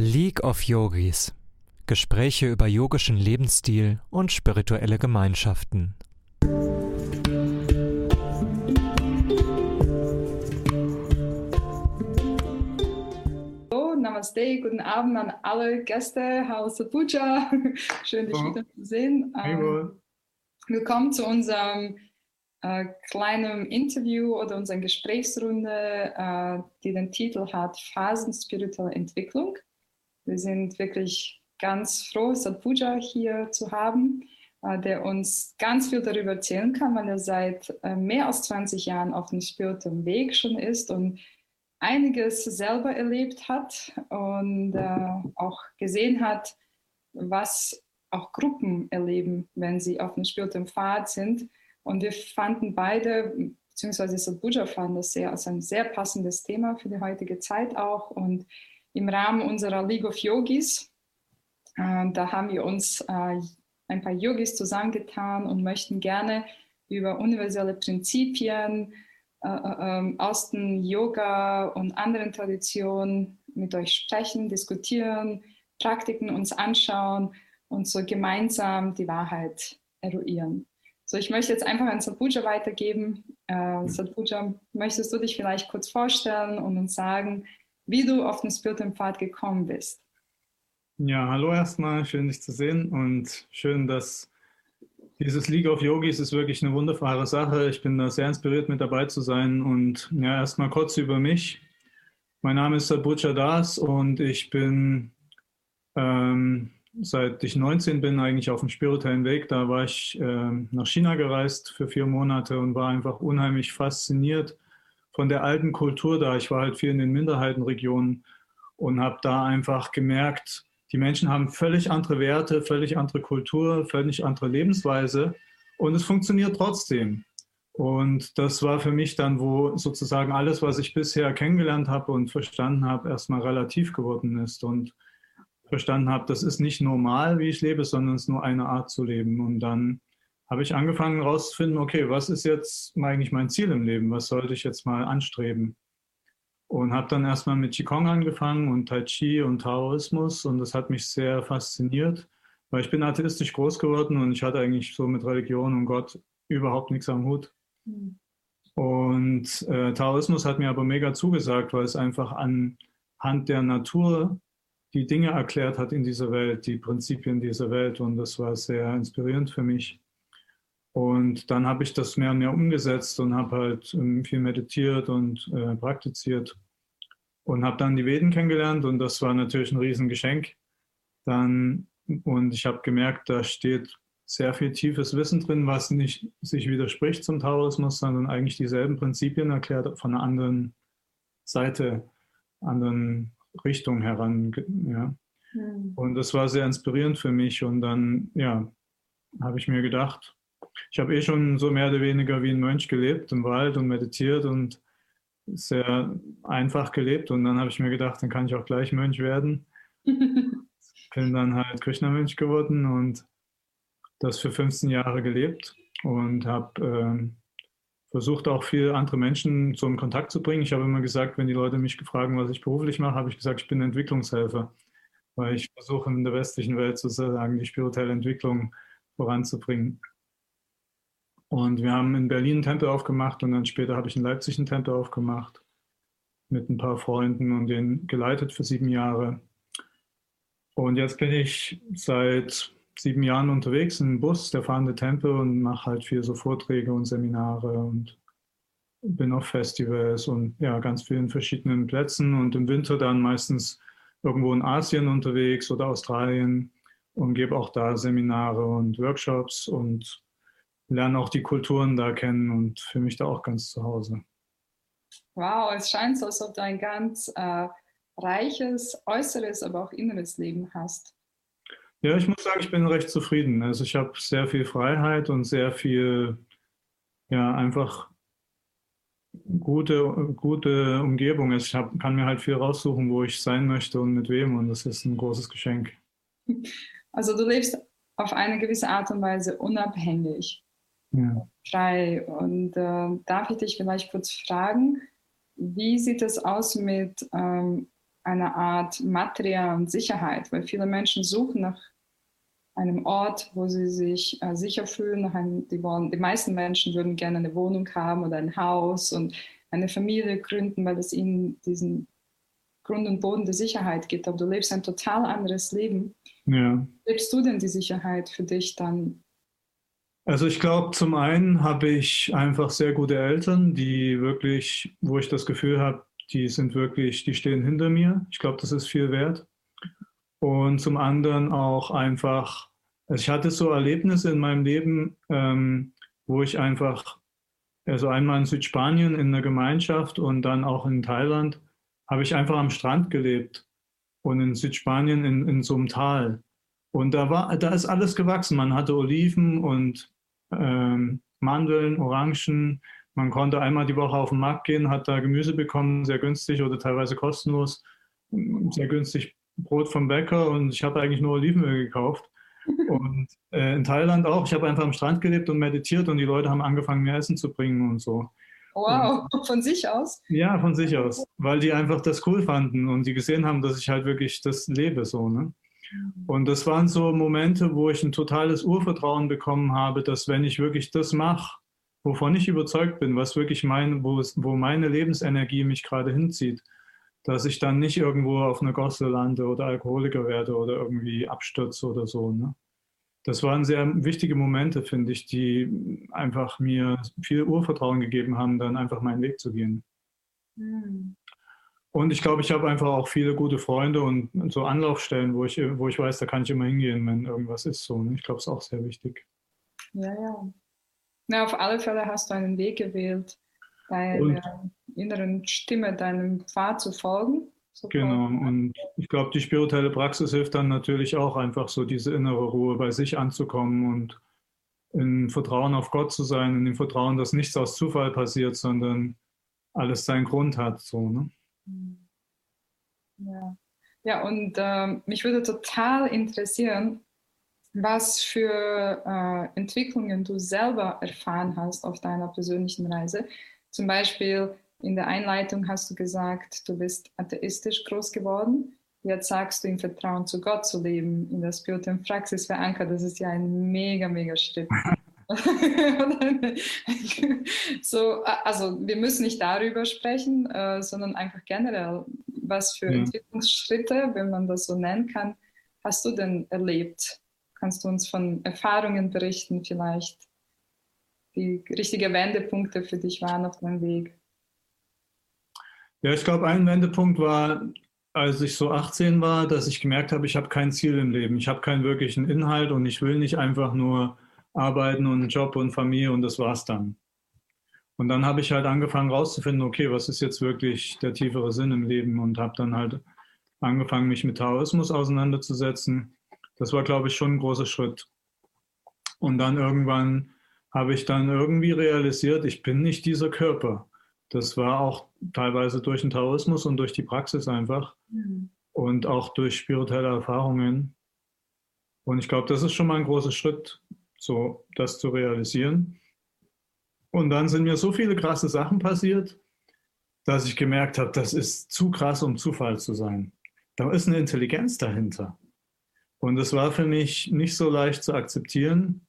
League of Yogis. Gespräche über yogischen Lebensstil und spirituelle Gemeinschaften. Hallo, Namaste, guten Abend an alle Gäste. Hallo Sapuja, schön dich wieder zu sehen. Ähm, willkommen zu unserem äh, kleinen Interview oder unserer Gesprächsrunde, äh, die den Titel hat Phasen spiritueller Entwicklung. Wir sind wirklich ganz froh, Sadhpuja hier zu haben, äh, der uns ganz viel darüber erzählen kann, weil er seit äh, mehr als 20 Jahren auf dem spirituellen Weg schon ist und einiges selber erlebt hat und äh, auch gesehen hat, was auch Gruppen erleben, wenn sie auf dem spirituellen Pfad sind. Und wir fanden beide, beziehungsweise Sadhpuja fand das sehr als ein sehr passendes Thema für die heutige Zeit auch. Und im Rahmen unserer League of Yogis. Äh, da haben wir uns äh, ein paar Yogis zusammengetan und möchten gerne über universelle Prinzipien äh, ähm, aus dem Yoga und anderen Traditionen mit euch sprechen, diskutieren, Praktiken uns anschauen und so gemeinsam die Wahrheit eruieren. So, ich möchte jetzt einfach an Sadhpuja weitergeben. Äh, Sadhpuja, möchtest du dich vielleicht kurz vorstellen und uns sagen, wie du auf den spirituellen Pfad gekommen bist. Ja, hallo erstmal, schön dich zu sehen und schön, dass dieses League of Yogis ist wirklich eine wunderbare Sache. Ich bin da sehr inspiriert mit dabei zu sein und ja, erstmal kurz über mich. Mein Name ist Sadhbucha Das und ich bin ähm, seit ich 19 bin eigentlich auf dem spirituellen Weg. Da war ich äh, nach China gereist für vier Monate und war einfach unheimlich fasziniert von der alten Kultur da. Ich war halt viel in den Minderheitenregionen und habe da einfach gemerkt, die Menschen haben völlig andere Werte, völlig andere Kultur, völlig andere Lebensweise und es funktioniert trotzdem. Und das war für mich dann, wo sozusagen alles, was ich bisher kennengelernt habe und verstanden habe, erstmal relativ geworden ist und verstanden habe, das ist nicht normal, wie ich lebe, sondern es ist nur eine Art zu leben. Und dann habe ich angefangen herauszufinden, okay, was ist jetzt eigentlich mein Ziel im Leben? Was sollte ich jetzt mal anstreben? Und habe dann erstmal mit Qigong angefangen und Tai Chi und Taoismus und das hat mich sehr fasziniert, weil ich bin atheistisch groß geworden und ich hatte eigentlich so mit Religion und Gott überhaupt nichts am Hut. Mhm. Und äh, Taoismus hat mir aber mega zugesagt, weil es einfach anhand der Natur die Dinge erklärt hat in dieser Welt, die Prinzipien dieser Welt und das war sehr inspirierend für mich. Und dann habe ich das mehr und mehr umgesetzt und habe halt ähm, viel meditiert und äh, praktiziert und habe dann die Veden kennengelernt und das war natürlich ein Riesengeschenk. Dann, und ich habe gemerkt, da steht sehr viel tiefes Wissen drin, was nicht sich widerspricht zum Taoismus, sondern eigentlich dieselben Prinzipien erklärt von einer anderen Seite, anderen Richtung heran. Ja. Mhm. Und das war sehr inspirierend für mich. Und dann, ja, habe ich mir gedacht, ich habe eh schon so mehr oder weniger wie ein Mönch gelebt im Wald und meditiert und sehr einfach gelebt. Und dann habe ich mir gedacht, dann kann ich auch gleich Mönch werden. Bin dann halt Krishna-Mönch geworden und das für 15 Jahre gelebt und habe äh, versucht auch viele andere Menschen so in Kontakt zu bringen. Ich habe immer gesagt, wenn die Leute mich fragen, was ich beruflich mache, habe ich gesagt, ich bin Entwicklungshelfer, weil ich versuche in der westlichen Welt sozusagen die spirituelle Entwicklung voranzubringen. Und wir haben in Berlin einen Tempel aufgemacht und dann später habe ich in Leipzig einen Tempel aufgemacht mit ein paar Freunden und den geleitet für sieben Jahre. Und jetzt bin ich seit sieben Jahren unterwegs im Bus, der fahrende Tempel und mache halt viel so Vorträge und Seminare und bin auf Festivals und ja, ganz vielen verschiedenen Plätzen und im Winter dann meistens irgendwo in Asien unterwegs oder Australien und gebe auch da Seminare und Workshops und lerne auch die Kulturen da kennen und fühle mich da auch ganz zu Hause. Wow, es scheint so, als ob du ein ganz äh, reiches äußeres, aber auch inneres Leben hast. Ja, ich muss sagen, ich bin recht zufrieden. Also ich habe sehr viel Freiheit und sehr viel, ja, einfach gute, gute Umgebung. Also ich hab, kann mir halt viel raussuchen, wo ich sein möchte und mit wem und das ist ein großes Geschenk. Also du lebst auf eine gewisse Art und Weise unabhängig ja. frei. Und äh, darf ich dich vielleicht kurz fragen, wie sieht es aus mit ähm, eine Art Materie und Sicherheit, weil viele Menschen suchen nach einem Ort, wo sie sich äh, sicher fühlen. Einem, die, wollen, die meisten Menschen würden gerne eine Wohnung haben oder ein Haus und eine Familie gründen, weil es ihnen diesen Grund und Boden der Sicherheit gibt. Aber du lebst ein total anderes Leben. Ja. Lebst du denn die Sicherheit für dich dann? Also ich glaube, zum einen habe ich einfach sehr gute Eltern, die wirklich, wo ich das Gefühl habe, die sind wirklich, die stehen hinter mir. Ich glaube, das ist viel wert. Und zum anderen auch einfach, also ich hatte so Erlebnisse in meinem Leben, ähm, wo ich einfach, also einmal in Südspanien in einer Gemeinschaft und dann auch in Thailand, habe ich einfach am Strand gelebt und in Südspanien in, in so einem Tal. Und da war, da ist alles gewachsen. Man hatte Oliven und ähm, Mandeln, Orangen, man konnte einmal die Woche auf den Markt gehen, hat da Gemüse bekommen, sehr günstig oder teilweise kostenlos, sehr günstig Brot vom Bäcker und ich habe eigentlich nur Olivenöl gekauft. Und äh, in Thailand auch. Ich habe einfach am Strand gelebt und meditiert und die Leute haben angefangen, mir Essen zu bringen und so. Wow, und, von sich aus? Ja, von sich aus, weil die einfach das cool fanden und die gesehen haben, dass ich halt wirklich das lebe so. Ne? Und das waren so Momente, wo ich ein totales Urvertrauen bekommen habe, dass wenn ich wirklich das mache, wovon ich überzeugt bin, was wirklich mein, wo, es, wo meine Lebensenergie mich gerade hinzieht, dass ich dann nicht irgendwo auf einer Gosse lande oder Alkoholiker werde oder irgendwie abstürze oder so. Ne? Das waren sehr wichtige Momente, finde ich, die einfach mir viel Urvertrauen gegeben haben, dann einfach meinen Weg zu gehen. Mhm. Und ich glaube, ich habe einfach auch viele gute Freunde und so Anlaufstellen, wo ich, wo ich weiß, da kann ich immer hingehen, wenn irgendwas ist. So, ne? Ich glaube, es ist auch sehr wichtig. Ja, ja. Na, auf alle Fälle hast du einen Weg gewählt, deiner und, inneren Stimme, deinem Pfad zu folgen. Genau, und ich glaube, die spirituelle Praxis hilft dann natürlich auch einfach so diese innere Ruhe bei sich anzukommen und in Vertrauen auf Gott zu sein, in dem Vertrauen, dass nichts aus Zufall passiert, sondern alles seinen Grund hat. So, ne? Ja, ja und äh, mich würde total interessieren, was für äh, Entwicklungen du selber erfahren hast auf deiner persönlichen Reise. Zum Beispiel in der Einleitung hast du gesagt, du bist atheistisch groß geworden. Jetzt sagst du, im Vertrauen zu Gott zu leben, in der spirituellen Praxis verankert. Das ist ja ein mega, mega Schritt. so, also wir müssen nicht darüber sprechen, äh, sondern einfach generell, was für ja. Entwicklungsschritte, wenn man das so nennen kann, hast du denn erlebt Kannst du uns von Erfahrungen berichten, vielleicht, die richtigen Wendepunkte für dich waren auf deinem Weg? Ja, ich glaube, ein Wendepunkt war, als ich so 18 war, dass ich gemerkt habe, ich habe kein Ziel im Leben. Ich habe keinen wirklichen Inhalt und ich will nicht einfach nur arbeiten und Job und Familie und das war's dann. Und dann habe ich halt angefangen rauszufinden, okay, was ist jetzt wirklich der tiefere Sinn im Leben und habe dann halt angefangen, mich mit Taoismus auseinanderzusetzen das war, glaube ich, schon ein großer Schritt. Und dann irgendwann habe ich dann irgendwie realisiert, ich bin nicht dieser Körper. Das war auch teilweise durch den Taoismus und durch die Praxis einfach mhm. und auch durch spirituelle Erfahrungen. Und ich glaube, das ist schon mal ein großer Schritt, so das zu realisieren. Und dann sind mir so viele krasse Sachen passiert, dass ich gemerkt habe, das ist zu krass, um Zufall zu sein. Da ist eine Intelligenz dahinter. Und es war für mich nicht so leicht zu akzeptieren.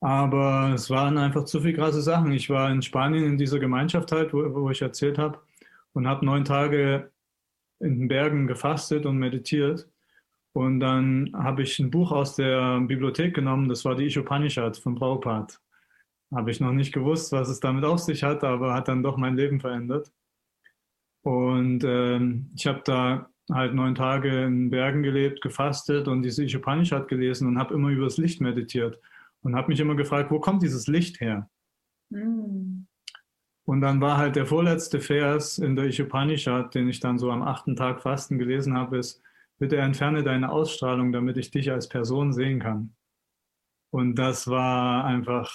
Aber es waren einfach zu viele krasse Sachen. Ich war in Spanien in dieser Gemeinschaft halt, wo, wo ich erzählt habe, und habe neun Tage in den Bergen gefastet und meditiert. Und dann habe ich ein Buch aus der Bibliothek genommen, das war die Ishopanishad von Prabhupada. Habe ich noch nicht gewusst, was es damit auf sich hat, aber hat dann doch mein Leben verändert. Und ähm, ich habe da halt neun Tage in Bergen gelebt, gefastet und diese Ishopanishad gelesen und habe immer über das Licht meditiert und habe mich immer gefragt, wo kommt dieses Licht her? Mhm. Und dann war halt der vorletzte Vers in der Ishopanishad, den ich dann so am achten Tag Fasten gelesen habe, ist, bitte entferne deine Ausstrahlung, damit ich dich als Person sehen kann. Und das war einfach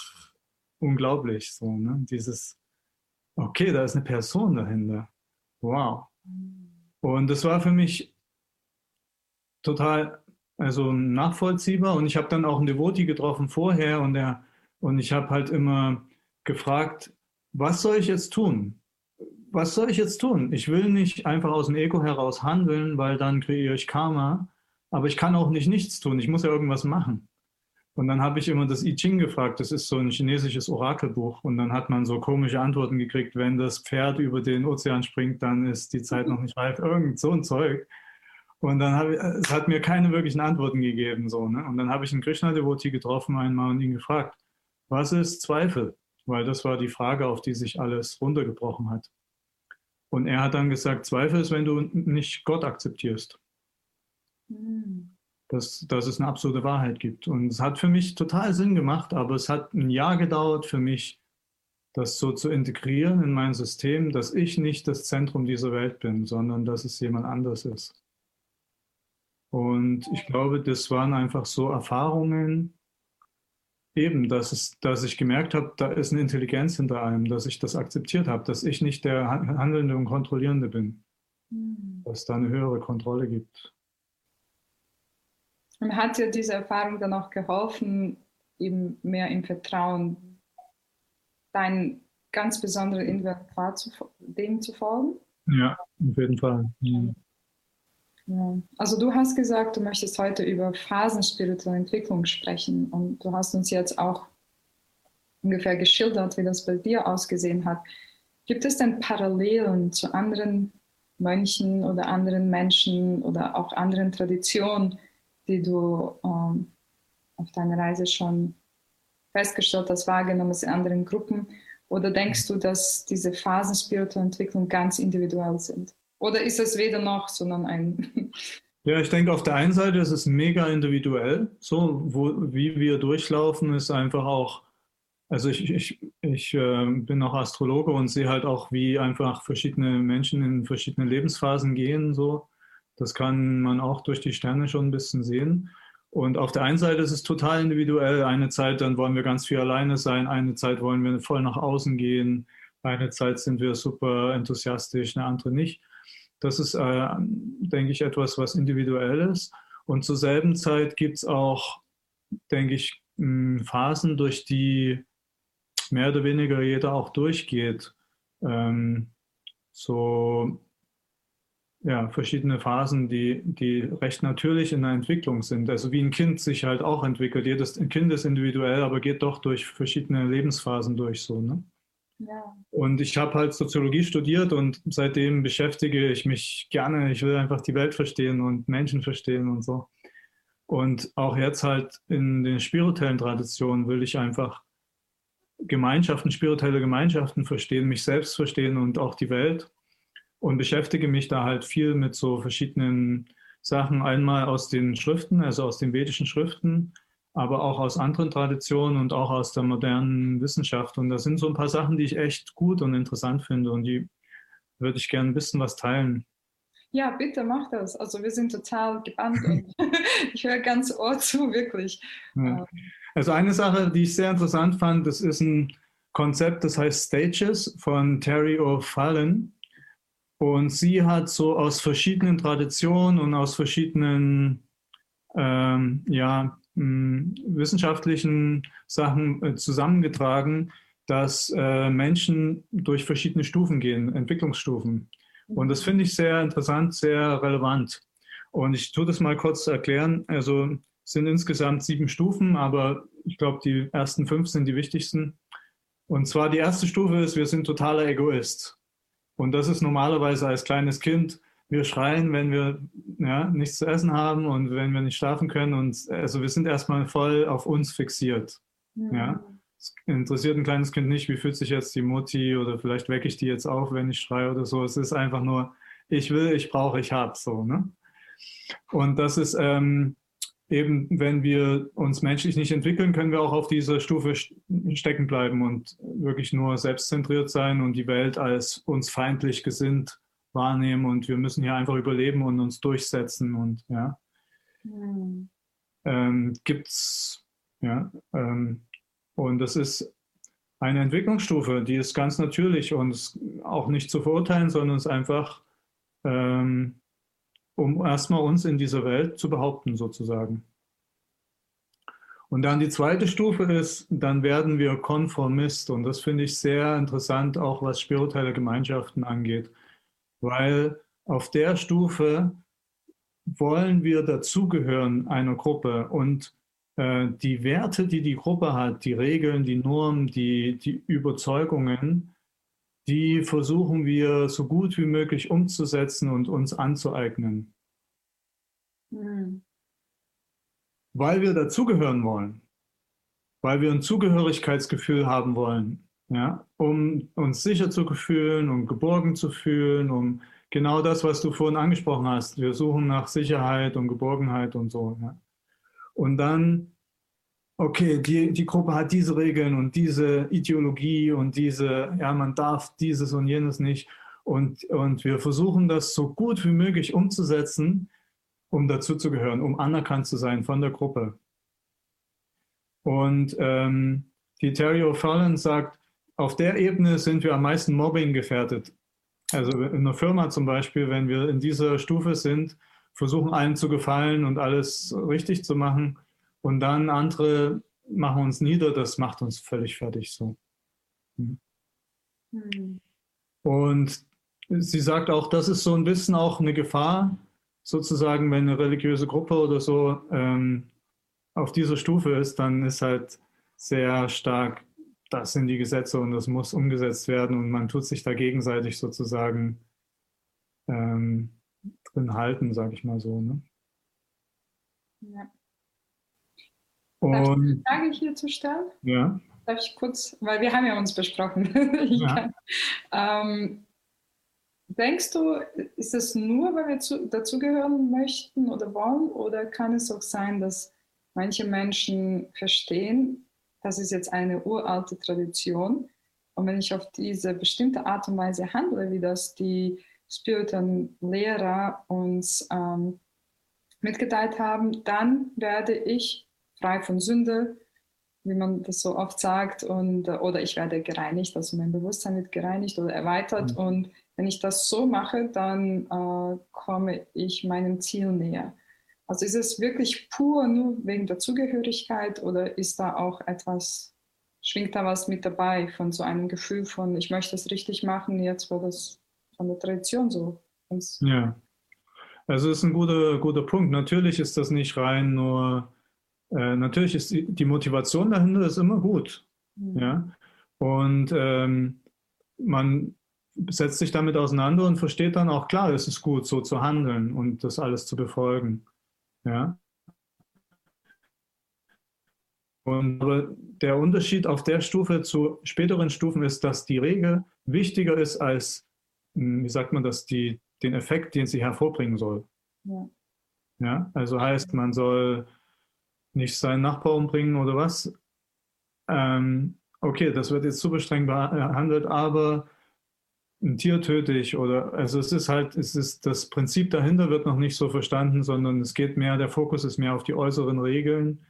unglaublich, so, ne? Dieses, okay, da ist eine Person dahinter. Wow. Und das war für mich total also nachvollziehbar. Und ich habe dann auch einen Devoti getroffen vorher und, der, und ich habe halt immer gefragt, was soll ich jetzt tun? Was soll ich jetzt tun? Ich will nicht einfach aus dem Ego heraus handeln, weil dann kreiere ich Karma, aber ich kann auch nicht nichts tun. Ich muss ja irgendwas machen. Und dann habe ich immer das I Ching gefragt, das ist so ein chinesisches Orakelbuch. Und dann hat man so komische Antworten gekriegt, wenn das Pferd über den Ozean springt, dann ist die Zeit noch nicht reif. Irgend so ein Zeug. Und dann habe ich, es hat mir keine wirklichen Antworten gegeben. So, ne? Und dann habe ich einen Krishna-Devotee getroffen einmal und ihn gefragt, was ist Zweifel? Weil das war die Frage, auf die sich alles runtergebrochen hat. Und er hat dann gesagt, Zweifel ist, wenn du nicht Gott akzeptierst. Mhm dass, dass es eine absolute Wahrheit gibt. Und es hat für mich total Sinn gemacht, aber es hat ein Jahr gedauert für mich, das so zu integrieren in mein System, dass ich nicht das Zentrum dieser Welt bin, sondern dass es jemand anders ist. Und ich glaube, das waren einfach so Erfahrungen, eben, dass, es, dass ich gemerkt habe, da ist eine Intelligenz hinter allem, dass ich das akzeptiert habe, dass ich nicht der Handelnde und Kontrollierende bin, mhm. dass es da eine höhere Kontrolle gibt. Und hat dir diese Erfahrung dann auch geholfen, eben mehr im Vertrauen dein ganz besonderer Inventar zu, dem zu folgen? Ja, auf jeden Fall. Ja. Also du hast gesagt, du möchtest heute über Phasen spiritueller Entwicklung sprechen und du hast uns jetzt auch ungefähr geschildert, wie das bei dir ausgesehen hat. Gibt es denn Parallelen zu anderen Mönchen oder anderen Menschen oder auch anderen Traditionen, die du ähm, auf deiner Reise schon festgestellt hast, wahrgenommen hast in anderen Gruppen? Oder denkst du, dass diese Phasen spiritueller Entwicklung ganz individuell sind? Oder ist es weder noch, sondern ein. Ja, ich denke, auf der einen Seite ist es mega individuell. So, wo, wie wir durchlaufen, ist einfach auch. Also ich, ich, ich äh, bin auch Astrologe und sehe halt auch, wie einfach verschiedene Menschen in verschiedene Lebensphasen gehen. So. Das kann man auch durch die Sterne schon ein bisschen sehen. Und auf der einen Seite ist es total individuell. Eine Zeit, dann wollen wir ganz viel alleine sein. Eine Zeit wollen wir voll nach außen gehen. Eine Zeit sind wir super enthusiastisch, eine andere nicht. Das ist, äh, denke ich, etwas, was individuell ist. Und zur selben Zeit gibt es auch, denke ich, Phasen, durch die mehr oder weniger jeder auch durchgeht. Ähm, so ja, verschiedene Phasen, die, die recht natürlich in der Entwicklung sind. Also wie ein Kind sich halt auch entwickelt. Jedes Kind ist individuell, aber geht doch durch verschiedene Lebensphasen durch so. Ne? Und ich habe halt Soziologie studiert und seitdem beschäftige ich mich gerne. Ich will einfach die Welt verstehen und Menschen verstehen und so. Und auch jetzt halt in den spirituellen Traditionen will ich einfach Gemeinschaften, spirituelle Gemeinschaften verstehen, mich selbst verstehen und auch die Welt und beschäftige mich da halt viel mit so verschiedenen Sachen. Einmal aus den Schriften, also aus den vedischen Schriften, aber auch aus anderen Traditionen und auch aus der modernen Wissenschaft. Und das sind so ein paar Sachen, die ich echt gut und interessant finde und die würde ich gerne ein bisschen was teilen. Ja, bitte mach das. Also wir sind total gebannt und ich höre ganz Ohr zu, wirklich. Ja. Ähm. Also eine Sache, die ich sehr interessant fand, das ist ein Konzept, das heißt Stages von Terry O'Fallon. Und sie hat so aus verschiedenen Traditionen und aus verschiedenen ähm, ja, wissenschaftlichen Sachen äh, zusammengetragen, dass äh, Menschen durch verschiedene Stufen gehen, Entwicklungsstufen. Und das finde ich sehr interessant, sehr relevant. Und ich tue das mal kurz erklären. Also es sind insgesamt sieben Stufen, aber ich glaube, die ersten fünf sind die wichtigsten. Und zwar die erste Stufe ist, wir sind totaler Egoist. Und das ist normalerweise als kleines Kind, wir schreien, wenn wir ja, nichts zu essen haben und wenn wir nicht schlafen können. Und also wir sind erstmal voll auf uns fixiert. Mhm. Ja. Es interessiert ein kleines Kind nicht, wie fühlt sich jetzt die Mutti oder vielleicht wecke ich die jetzt auf, wenn ich schreie oder so. Es ist einfach nur, ich will, ich brauche, ich habe so. Ne? Und das ist ähm, eben, wenn wir uns menschlich nicht entwickeln, können wir auch auf dieser Stufe stecken bleiben und wirklich nur selbstzentriert sein und die Welt als uns feindlich gesinnt wahrnehmen und wir müssen hier einfach überleben und uns durchsetzen und ja. Mhm. Ähm, gibt's, ja, ähm, und das ist eine Entwicklungsstufe, die ist ganz natürlich und auch nicht zu verurteilen, sondern es einfach ähm, um erstmal uns in dieser Welt zu behaupten, sozusagen. Und dann die zweite Stufe ist, dann werden wir Konformist. Und das finde ich sehr interessant, auch was spirituelle Gemeinschaften angeht. Weil auf der Stufe wollen wir dazugehören einer Gruppe und äh, die Werte, die die Gruppe hat, die Regeln, die Normen, die, die Überzeugungen, die versuchen wir so gut wie möglich umzusetzen und uns anzueignen. Mhm. Weil wir dazugehören wollen, weil wir ein Zugehörigkeitsgefühl haben wollen, ja, um uns sicher zu fühlen, um geborgen zu fühlen, um genau das, was du vorhin angesprochen hast. Wir suchen nach Sicherheit und Geborgenheit und so. Ja. Und dann, okay, die, die Gruppe hat diese Regeln und diese Ideologie und diese, ja, man darf dieses und jenes nicht. Und, und wir versuchen das so gut wie möglich umzusetzen, um dazuzugehören, um anerkannt zu sein von der Gruppe. Und ähm, die Terry O'Fallon sagt, auf der Ebene sind wir am meisten Mobbing gefährdet. Also in einer Firma zum Beispiel, wenn wir in dieser Stufe sind, versuchen allen zu gefallen und alles richtig zu machen und dann andere machen uns nieder, das macht uns völlig fertig so. Hm. Hm. Und sie sagt auch, das ist so ein bisschen auch eine Gefahr, sozusagen, wenn eine religiöse Gruppe oder so ähm, auf dieser Stufe ist, dann ist halt sehr stark das sind die Gesetze und das muss umgesetzt werden und man tut sich da gegenseitig sozusagen ähm, drin halten, sage ich mal so. Ne? Ja. Und, Darf ich eine Frage hierzu stellen? Ja. Darf ich kurz, weil wir haben ja uns besprochen. ja. kann, ähm, denkst du, ist es nur, weil wir zu, dazugehören möchten oder wollen, oder kann es auch sein, dass manche Menschen verstehen, das ist jetzt eine uralte Tradition. Und wenn ich auf diese bestimmte Art und Weise handle, wie das die spirituellen Lehrer uns ähm, mitgeteilt haben, dann werde ich frei von Sünde, wie man das so oft sagt, und, oder ich werde gereinigt, also mein Bewusstsein wird gereinigt oder erweitert. Mhm. Und wenn ich das so mache, dann äh, komme ich meinem Ziel näher. Also ist es wirklich pur nur wegen der Zugehörigkeit oder ist da auch etwas, schwingt da was mit dabei von so einem Gefühl von, ich möchte es richtig machen, jetzt war das von der Tradition so. Ja, also ist ein guter, guter Punkt. Natürlich ist das nicht rein nur, äh, natürlich ist die, die, Motivation dahinter ist immer gut. Mhm. Ja? Und ähm, man setzt sich damit auseinander und versteht dann auch, klar, es ist gut, so zu handeln und das alles zu befolgen. Ja. Und aber der Unterschied auf der Stufe zu späteren Stufen ist, dass die Regel wichtiger ist als, hm, wie sagt man das, die, den Effekt, den sie hervorbringen soll. Ja. ja. Also heißt, man soll nicht seinen Nachbar umbringen oder was. Ähm, okay, das wird jetzt super streng behandelt, aber ein Tier töte ich oder also es ist halt, es ist das Prinzip dahinter wird noch nicht so verstanden, sondern es geht mehr, der Fokus ist mehr auf die äußeren Regeln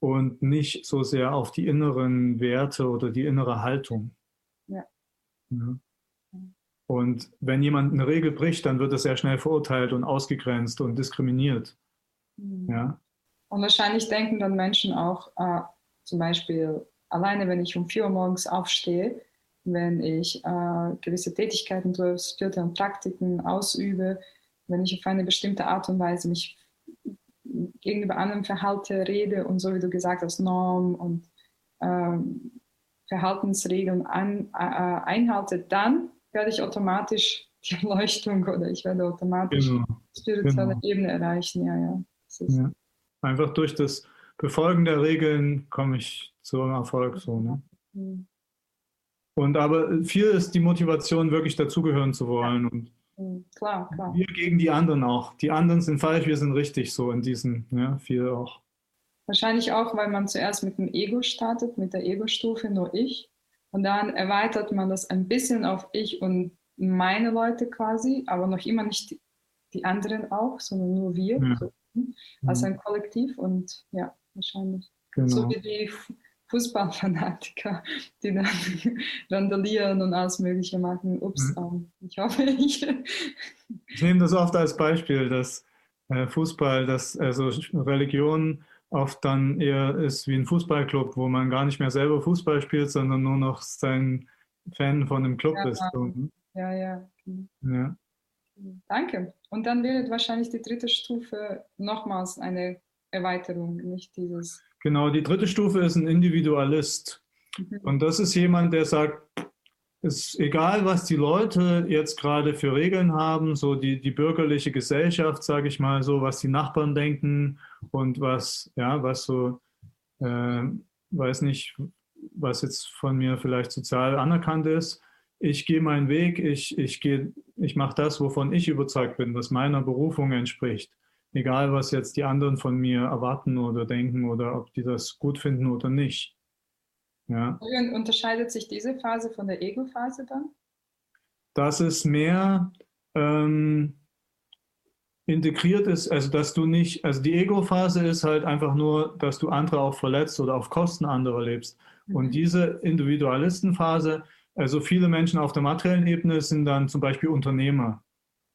und nicht so sehr auf die inneren Werte oder die innere Haltung. Ja. ja. Und wenn jemand eine Regel bricht, dann wird er sehr schnell verurteilt und ausgegrenzt und diskriminiert. Mhm. Ja. Und wahrscheinlich denken dann Menschen auch, äh, zum Beispiel, alleine wenn ich um vier Uhr morgens aufstehe, wenn ich äh, gewisse Tätigkeiten durchführe und Praktiken ausübe, wenn ich auf eine bestimmte Art und Weise mich gegenüber anderen verhalte, rede und so wie du gesagt hast, Norm und ähm, Verhaltensregeln an, äh, einhalte, dann werde ich automatisch die Erleuchtung oder ich werde automatisch genau. spirituelle genau. Ebene erreichen. Ja, ja. ja. Einfach durch das Befolgen der Regeln komme ich zum Erfolg. So, ne? Mhm. Und aber viel ist die Motivation, wirklich dazugehören zu wollen. Und mhm, klar, klar. Wir gegen die anderen auch. Die anderen sind falsch, wir sind richtig, so in diesem, ja, viel auch. Wahrscheinlich auch, weil man zuerst mit dem Ego startet, mit der Ego-Stufe, nur ich. Und dann erweitert man das ein bisschen auf ich und meine Leute quasi, aber noch immer nicht die, anderen auch, sondern nur wir. Ja. So, hm, als ein Kollektiv und ja, wahrscheinlich. Genau. So wie die Fußballfanatiker, die dann randalieren und alles Mögliche machen. Ups, mhm. ich hoffe, ich. Ich nehme das oft als Beispiel, dass äh, Fußball, dass also Religion oft dann eher ist wie ein Fußballclub, wo man gar nicht mehr selber Fußball spielt, sondern nur noch sein Fan von dem Club ja, ist. Ne? Ja, ja. ja. Danke. Und dann wäre wahrscheinlich die dritte Stufe nochmals eine Erweiterung, nicht dieses. Genau, die dritte Stufe ist ein Individualist. Mhm. Und das ist jemand, der sagt, es ist egal, was die Leute jetzt gerade für Regeln haben, so die, die bürgerliche Gesellschaft, sage ich mal so, was die Nachbarn denken und was, ja, was so, äh, weiß nicht, was jetzt von mir vielleicht sozial anerkannt ist. Ich gehe meinen Weg, ich, ich, ich mache das, wovon ich überzeugt bin, was meiner Berufung entspricht. Egal, was jetzt die anderen von mir erwarten oder denken oder ob die das gut finden oder nicht. Ja. Und unterscheidet sich diese Phase von der Ego-Phase dann? Dass es mehr ähm, integriert ist, also dass du nicht, also die Ego-Phase ist halt einfach nur, dass du andere auch verletzt oder auf Kosten anderer lebst. Mhm. Und diese Individualistenphase, also viele Menschen auf der materiellen Ebene sind dann zum Beispiel Unternehmer.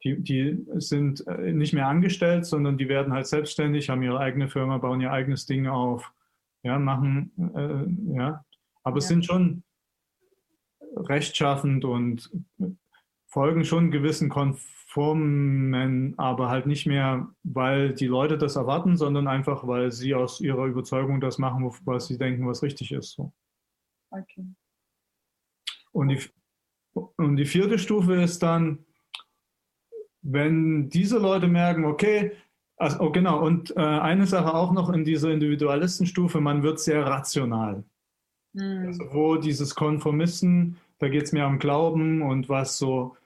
Die, die sind äh, nicht mehr angestellt, sondern die werden halt selbstständig, haben ihre eigene Firma, bauen ihr eigenes Ding auf, ja, machen, äh, ja, aber ja. sind schon rechtschaffend und folgen schon gewissen Konformen, aber halt nicht mehr, weil die Leute das erwarten, sondern einfach, weil sie aus ihrer Überzeugung das machen, was sie denken, was richtig ist. So. Okay. Und die, und die vierte Stufe ist dann, wenn diese Leute merken, okay, also, oh genau, und äh, eine Sache auch noch in dieser Individualistenstufe, man wird sehr rational. Mhm. Also wo dieses Konformisten, da geht es mehr um Glauben und was so,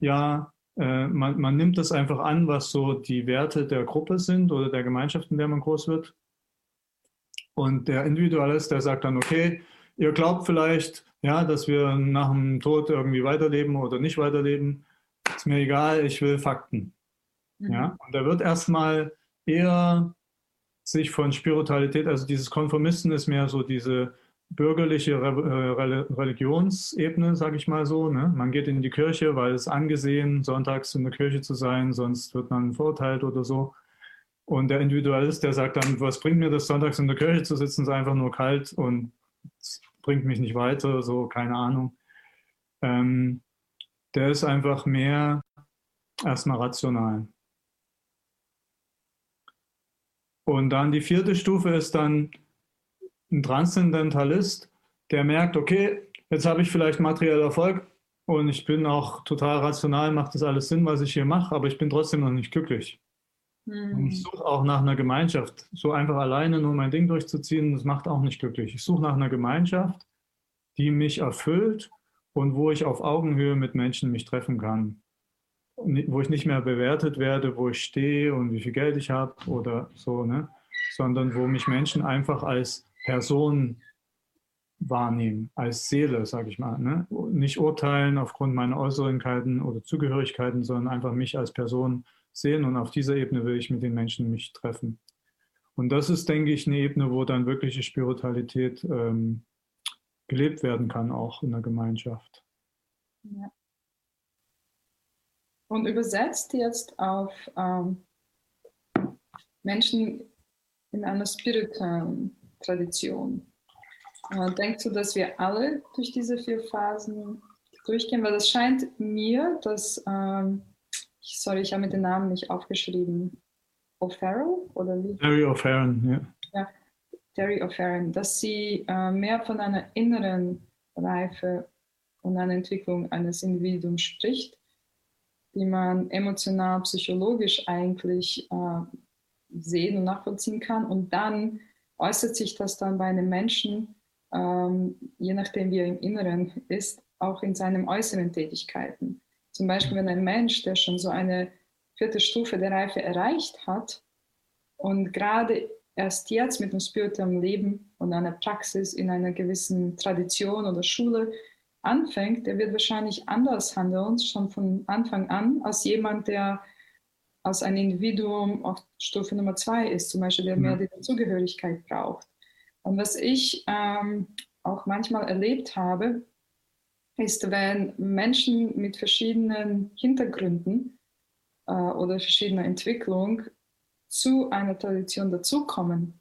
ja, äh, man, man nimmt das einfach an, was so die Werte der Gruppe sind oder der Gemeinschaft, in der man groß wird. Und der Individualist, der sagt dann, okay, ihr glaubt vielleicht, ja, dass wir nach dem Tod irgendwie weiterleben oder nicht weiterleben. Ist mir egal, ich will Fakten. Mhm. Ja, und er wird erstmal eher sich von Spiritualität, also dieses Konformisten ist mehr so diese bürgerliche Re Religionsebene, sage ich mal so. Ne? Man geht in die Kirche, weil es angesehen, sonntags in der Kirche zu sein, sonst wird man verurteilt oder so. Und der Individualist, der sagt dann, was bringt mir das, sonntags in der Kirche zu sitzen, ist einfach nur kalt und bringt mich nicht weiter, so keine Ahnung. Ähm, der ist einfach mehr erstmal rational. Und dann die vierte Stufe ist dann ein Transzendentalist, der merkt, okay, jetzt habe ich vielleicht materiell Erfolg und ich bin auch total rational, macht das alles Sinn, was ich hier mache, aber ich bin trotzdem noch nicht glücklich. Mhm. Und ich suche auch nach einer Gemeinschaft. So einfach alleine nur mein Ding durchzuziehen, das macht auch nicht glücklich. Ich suche nach einer Gemeinschaft, die mich erfüllt und wo ich auf Augenhöhe mit Menschen mich treffen kann. Wo ich nicht mehr bewertet werde, wo ich stehe und wie viel Geld ich habe oder so, ne? sondern wo mich Menschen einfach als Person wahrnehmen, als Seele, sage ich mal. Ne? Nicht urteilen aufgrund meiner Äußerlichkeiten oder Zugehörigkeiten, sondern einfach mich als Person sehen und auf dieser Ebene will ich mit den Menschen mich treffen. Und das ist, denke ich, eine Ebene, wo dann wirkliche Spiritualität ähm, gelebt werden kann, auch in der Gemeinschaft. Ja. Und übersetzt jetzt auf ähm, Menschen in einer spirituellen Tradition. Äh, denkst du, dass wir alle durch diese vier Phasen durchgehen? Weil es scheint mir, dass, ähm, sorry, ich habe mir den Namen nicht aufgeschrieben, O'Farrell oder wie? Terry O'Farrell, ja. Terry O'Farrell, dass sie äh, mehr von einer inneren Reife und einer Entwicklung eines Individuums spricht, die man emotional, psychologisch eigentlich äh, sehen und nachvollziehen kann und dann äußert sich das dann bei einem Menschen, ähm, je nachdem wie er im Inneren ist, auch in seinen äußeren Tätigkeiten. Zum Beispiel, wenn ein Mensch, der schon so eine vierte Stufe der Reife erreicht hat und gerade erst jetzt mit dem spirituellen Leben und einer Praxis in einer gewissen Tradition oder Schule anfängt, der wird wahrscheinlich anders handeln, schon von Anfang an, als jemand, der als ein Individuum auf Stufe Nummer zwei ist, zum Beispiel, der mehr die Zugehörigkeit braucht. Und was ich ähm, auch manchmal erlebt habe, ist, wenn Menschen mit verschiedenen Hintergründen äh, oder verschiedener Entwicklung zu einer Tradition dazukommen,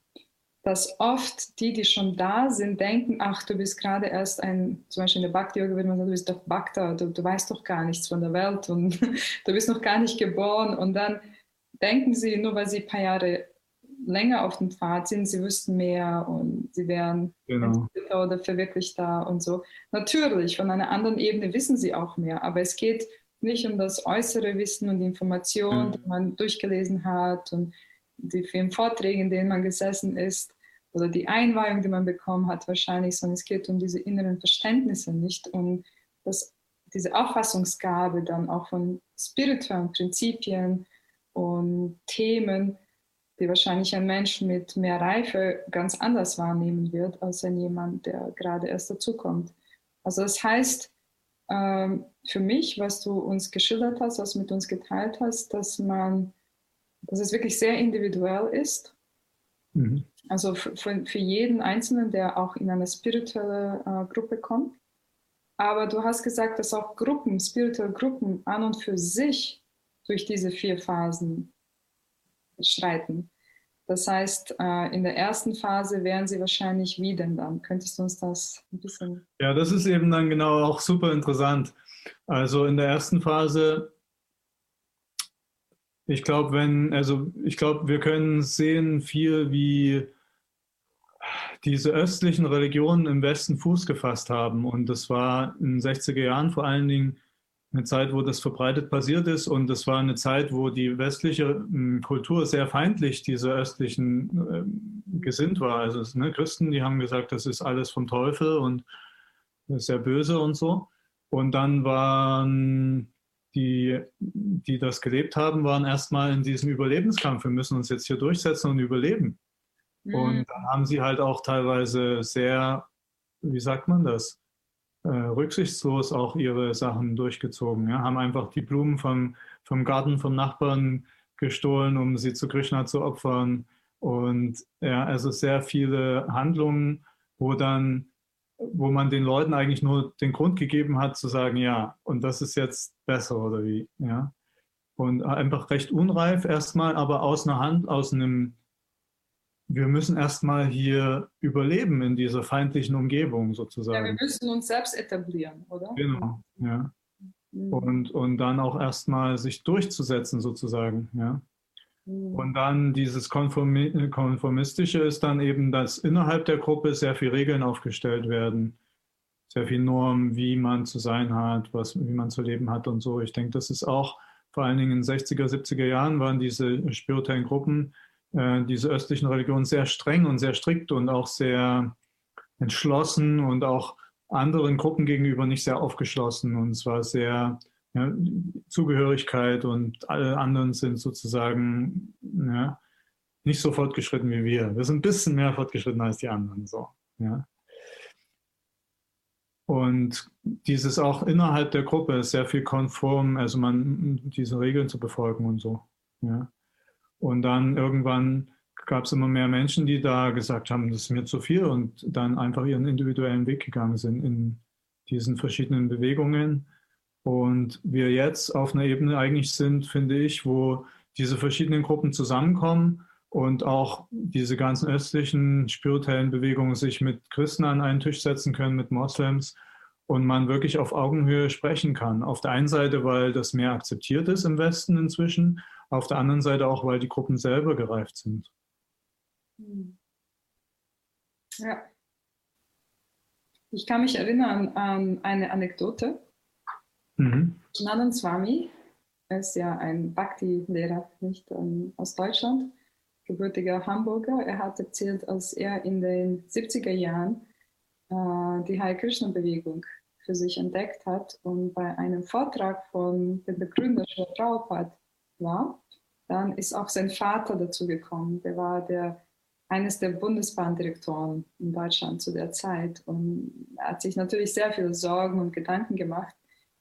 dass oft die, die schon da sind, denken, ach, du bist gerade erst ein, zum Beispiel in der Bhakti-Yoga würde man sagen, du bist doch Bhakta, du, du weißt doch gar nichts von der Welt und du bist noch gar nicht geboren. Und dann denken sie, nur weil sie ein paar Jahre länger auf dem Pfad sind, sie wüssten mehr und sie wären genau. oder verwirklicht da und so. Natürlich, von einer anderen Ebene wissen sie auch mehr, aber es geht nicht um das äußere Wissen und die Information, mhm. die man durchgelesen hat und die vielen Vorträge, in denen man gesessen ist oder die Einweihung, die man bekommen hat, wahrscheinlich, sondern es geht um diese inneren Verständnisse, nicht um das, diese Auffassungsgabe dann auch von spirituellen Prinzipien und Themen, die wahrscheinlich ein Mensch mit mehr Reife ganz anders wahrnehmen wird, als ein jemand, der gerade erst dazukommt. Also das heißt, für mich, was du uns geschildert hast, was du mit uns geteilt hast, dass man dass es wirklich sehr individuell ist. Mhm. Also für, für, jeden Einzelnen, der auch in eine spirituelle äh, Gruppe kommt. Aber du hast gesagt, dass auch Gruppen, spirituelle Gruppen an und für sich durch diese vier Phasen schreiten. Das heißt, äh, in der ersten Phase wären sie wahrscheinlich wie denn dann? Könntest du uns das ein bisschen. Ja, das ist eben dann genau auch super interessant. Also in der ersten Phase ich glaube, wenn, also ich glaube, wir können sehen viel, wie diese östlichen Religionen im Westen Fuß gefasst haben. Und das war in den 60er Jahren vor allen Dingen eine Zeit, wo das verbreitet passiert ist. Und das war eine Zeit, wo die westliche hm, Kultur sehr feindlich dieser östlichen äh, gesinnt war. Also ne, Christen, die haben gesagt, das ist alles vom Teufel und sehr böse und so. Und dann waren die, die das gelebt haben, waren erstmal in diesem Überlebenskampf. Wir müssen uns jetzt hier durchsetzen und überleben. Mhm. Und dann haben sie halt auch teilweise sehr, wie sagt man das, äh, rücksichtslos auch ihre Sachen durchgezogen. Ja? Haben einfach die Blumen vom, vom Garten vom Nachbarn gestohlen, um sie zu Krishna zu opfern. Und ja, also sehr viele Handlungen, wo dann wo man den Leuten eigentlich nur den Grund gegeben hat zu sagen, ja, und das ist jetzt besser oder wie, ja. Und einfach recht unreif erstmal, aber aus einer Hand, aus einem, wir müssen erstmal hier überleben in dieser feindlichen Umgebung sozusagen. Ja, wir müssen uns selbst etablieren, oder? Genau, ja. Mhm. Und, und dann auch erstmal sich durchzusetzen sozusagen, ja. Mhm. Und dann dieses Konformistische ist dann eben, dass innerhalb der Gruppe sehr viele Regeln aufgestellt werden, sehr viel Normen, wie man zu sein hat, was, wie man zu leben hat und so. Ich denke, das ist auch vor allen Dingen in den 60er, 70er Jahren waren diese spirituellen Gruppen, äh, diese östlichen Religionen sehr streng und sehr strikt und auch sehr entschlossen und auch anderen Gruppen gegenüber nicht sehr aufgeschlossen. Und es war sehr, ja, Zugehörigkeit und alle anderen sind sozusagen ja, nicht so fortgeschritten wie wir. Wir sind ein bisschen mehr fortgeschritten als die anderen. So, ja. Und dieses auch innerhalb der Gruppe ist sehr viel konform, also man diese Regeln zu befolgen und so. Ja. Und dann irgendwann gab es immer mehr Menschen, die da gesagt haben, das ist mir zu viel und dann einfach ihren individuellen Weg gegangen sind in diesen verschiedenen Bewegungen und wir jetzt auf einer Ebene eigentlich sind, finde ich, wo diese verschiedenen Gruppen zusammenkommen und auch diese ganzen östlichen spirituellen Bewegungen sich mit Christen an einen Tisch setzen können, mit Moslems und man wirklich auf Augenhöhe sprechen kann. Auf der einen Seite, weil das mehr akzeptiert ist im Westen inzwischen, auf der anderen Seite auch, weil die Gruppen selber gereift sind. Hm. Ja. Ich kann mich erinnern an eine Anekdote. Mhm. Swami ist ja ein Bhakti-Lehrer, nicht um, aus Deutschland, gebürtiger Hamburger. Er hat erzählt, als er in den 70er Jahren äh, die Hare Krishna-Bewegung für sich entdeckt hat und bei einem Vortrag von dem Begründer Prabhupada war, dann ist auch sein Vater dazu gekommen. Der war der, eines der Bundesbahndirektoren in Deutschland zu der Zeit und er hat sich natürlich sehr viele Sorgen und Gedanken gemacht,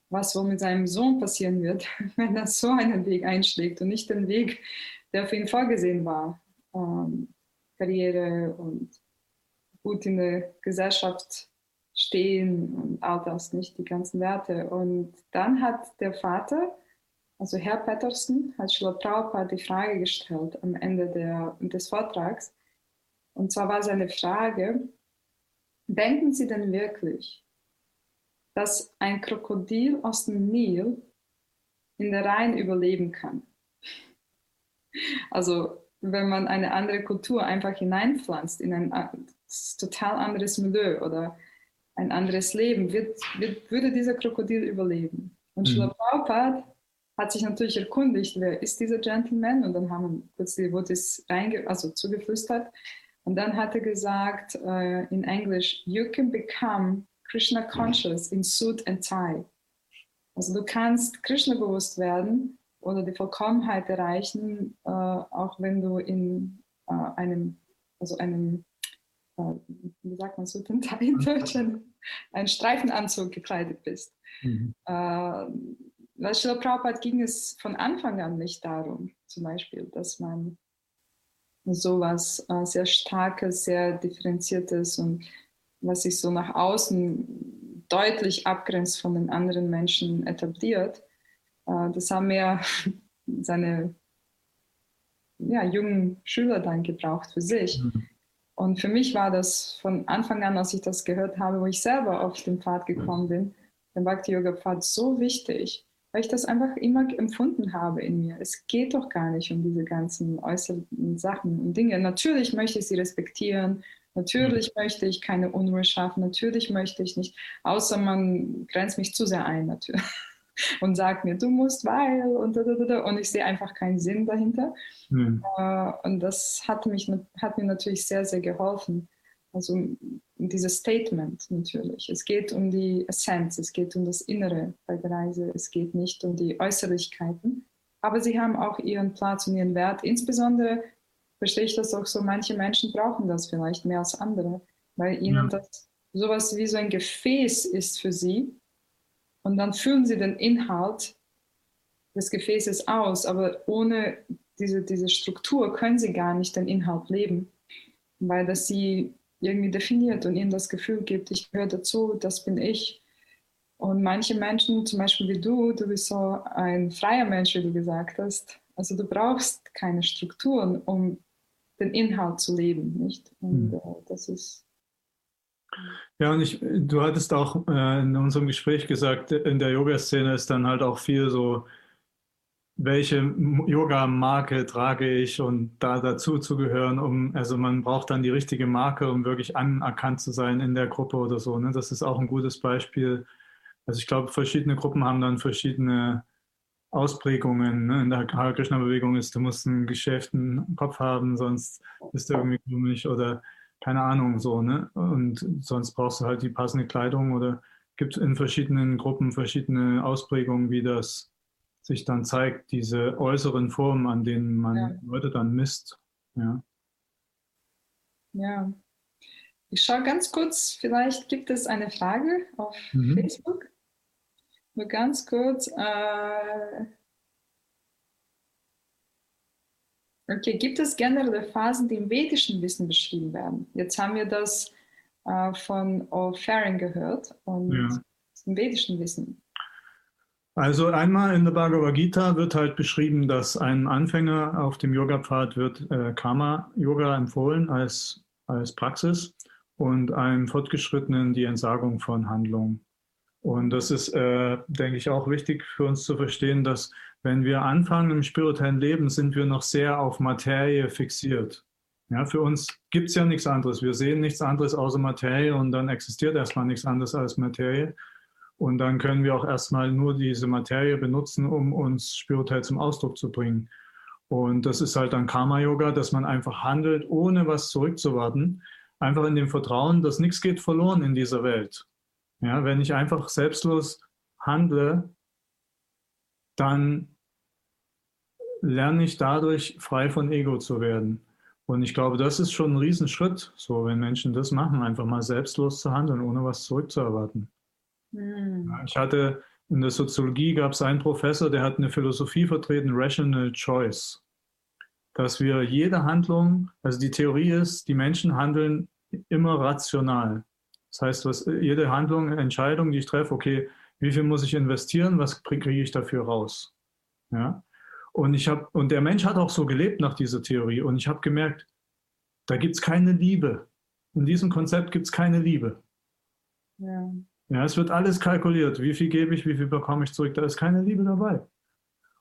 was wohl mit seinem Sohn passieren wird, wenn er so einen Weg einschlägt und nicht den Weg, der für ihn vorgesehen war. Ähm, Karriere und gut in der Gesellschaft stehen und all das, nicht die ganzen Werte. Und dann hat der Vater, also Herr Patterson, hat Schiller Prabhupada die Frage gestellt am Ende der, des Vortrags, Und zwar war seine Frage, denken Sie denn wirklich, dass ein Krokodil aus dem Nil in der Rhein überleben kann? Also wenn man eine andere Kultur einfach hineinpflanzt in ein total anderes Milieu oder ein anderes Leben, wird, wird, würde dieser Krokodil überleben. Und mhm. Srila Prabhupada hat sich natürlich erkundigt, wer ist dieser Gentleman? Und dann haben kurz die Wortes also zugeflüstert. Und dann hat er gesagt uh, in Englisch, you can become Krishna conscious in suit and tie. Also du kannst Krishna bewusst werden oder die Vollkommenheit erreichen, uh, auch wenn du in uh, einem, also einem, wie sagt man suit and tie in Deutsch, ein Streifenanzug gekleidet bist. Mhm. Bei Srila Prabhupada ging es von Anfang an nicht darum, zum Beispiel, dass man sowas äh, sehr starkes, sehr differenziertes und was sich so nach außen deutlich abgrenzt von den anderen Menschen etabliert. Äh, das haben ja seine ja, jungen Schüler dann gebraucht für sich. Mhm. Und für mich war das von Anfang an, als ich das gehört habe, wo ich selber auf den Pfad gekommen bin, der Bhakti-Yoga-Pfad so wichtig, weil ich das einfach immer empfunden habe in mir. Es geht doch gar nicht um diese ganzen äußeren Sachen und Dinge. Natürlich möchte ich sie respektieren, natürlich mhm. möchte ich keine Unruhe schaffen, natürlich möchte ich nicht, außer man grenzt mich zu sehr ein natürlich und sagt mir, du musst, weil und und ich sehe einfach keinen Sinn dahinter. Mhm. Und das hat, mich, hat mir natürlich sehr, sehr geholfen. Also dieses Statement natürlich. Es geht um die Essenz, es geht um das Innere bei der Reise, es geht nicht um die Äußerlichkeiten. Aber sie haben auch ihren Platz und ihren Wert. Insbesondere verstehe ich das auch so, manche Menschen brauchen das vielleicht mehr als andere, weil ihnen ja. das sowas wie so ein Gefäß ist für sie. Und dann fühlen sie den Inhalt des Gefäßes aus, aber ohne diese, diese Struktur können sie gar nicht den Inhalt leben, weil das sie irgendwie definiert und ihnen das Gefühl gibt, ich gehöre dazu, das bin ich. Und manche Menschen, zum Beispiel wie du, du bist so ein freier Mensch, wie du gesagt hast. Also du brauchst keine Strukturen, um den Inhalt zu leben, nicht? Und mhm. äh, das ist. Ja, und ich, du hattest auch äh, in unserem Gespräch gesagt, in der Yoga-Szene ist dann halt auch viel so welche Yoga-Marke trage ich und da dazu zu gehören, um, also man braucht dann die richtige Marke, um wirklich anerkannt zu sein in der Gruppe oder so. Ne? Das ist auch ein gutes Beispiel. Also ich glaube, verschiedene Gruppen haben dann verschiedene Ausprägungen. Ne? In der Hare Krishna-Bewegung ist, du musst einen geschäften Kopf haben, sonst bist du irgendwie komisch oder keine Ahnung so. Ne? Und sonst brauchst du halt die passende Kleidung oder gibt in verschiedenen Gruppen verschiedene Ausprägungen, wie das sich dann zeigt, diese äußeren Formen, an denen man ja. Leute dann misst. Ja. ja. Ich schaue ganz kurz, vielleicht gibt es eine Frage auf mhm. Facebook. Nur ganz kurz. Äh okay, gibt es generelle Phasen, die im vedischen Wissen beschrieben werden? Jetzt haben wir das äh, von O'Farring gehört und ja. im vedischen Wissen. Also einmal in der Bhagavad Gita wird halt beschrieben, dass ein Anfänger auf dem Yoga-Pfad wird äh, Karma-Yoga empfohlen als, als Praxis und einem Fortgeschrittenen die Entsagung von Handlungen. Und das ist, äh, denke ich, auch wichtig für uns zu verstehen, dass wenn wir anfangen im spirituellen Leben, sind wir noch sehr auf Materie fixiert. Ja, für uns gibt es ja nichts anderes. Wir sehen nichts anderes außer Materie und dann existiert erstmal nichts anderes als Materie. Und dann können wir auch erstmal nur diese Materie benutzen, um uns spirituell zum Ausdruck zu bringen. Und das ist halt dann Karma-Yoga, dass man einfach handelt, ohne was zurückzuwarten. Einfach in dem Vertrauen, dass nichts geht verloren in dieser Welt. Ja, wenn ich einfach selbstlos handle, dann lerne ich dadurch frei von Ego zu werden. Und ich glaube, das ist schon ein Riesenschritt, so wenn Menschen das machen, einfach mal selbstlos zu handeln, ohne was zurückzuerwarten. Mhm. Ich hatte in der Soziologie gab es einen Professor, der hat eine Philosophie vertreten, Rational Choice. Dass wir jede Handlung, also die Theorie ist, die Menschen handeln immer rational. Das heißt, was, jede Handlung, Entscheidung, die ich treffe, okay, wie viel muss ich investieren, was kriege ich dafür raus? Ja? Und ich habe, und der Mensch hat auch so gelebt nach dieser Theorie. Und ich habe gemerkt, da gibt es keine Liebe. In diesem Konzept gibt es keine Liebe. Ja. Ja, es wird alles kalkuliert. Wie viel gebe ich, wie viel bekomme ich zurück? Da ist keine Liebe dabei.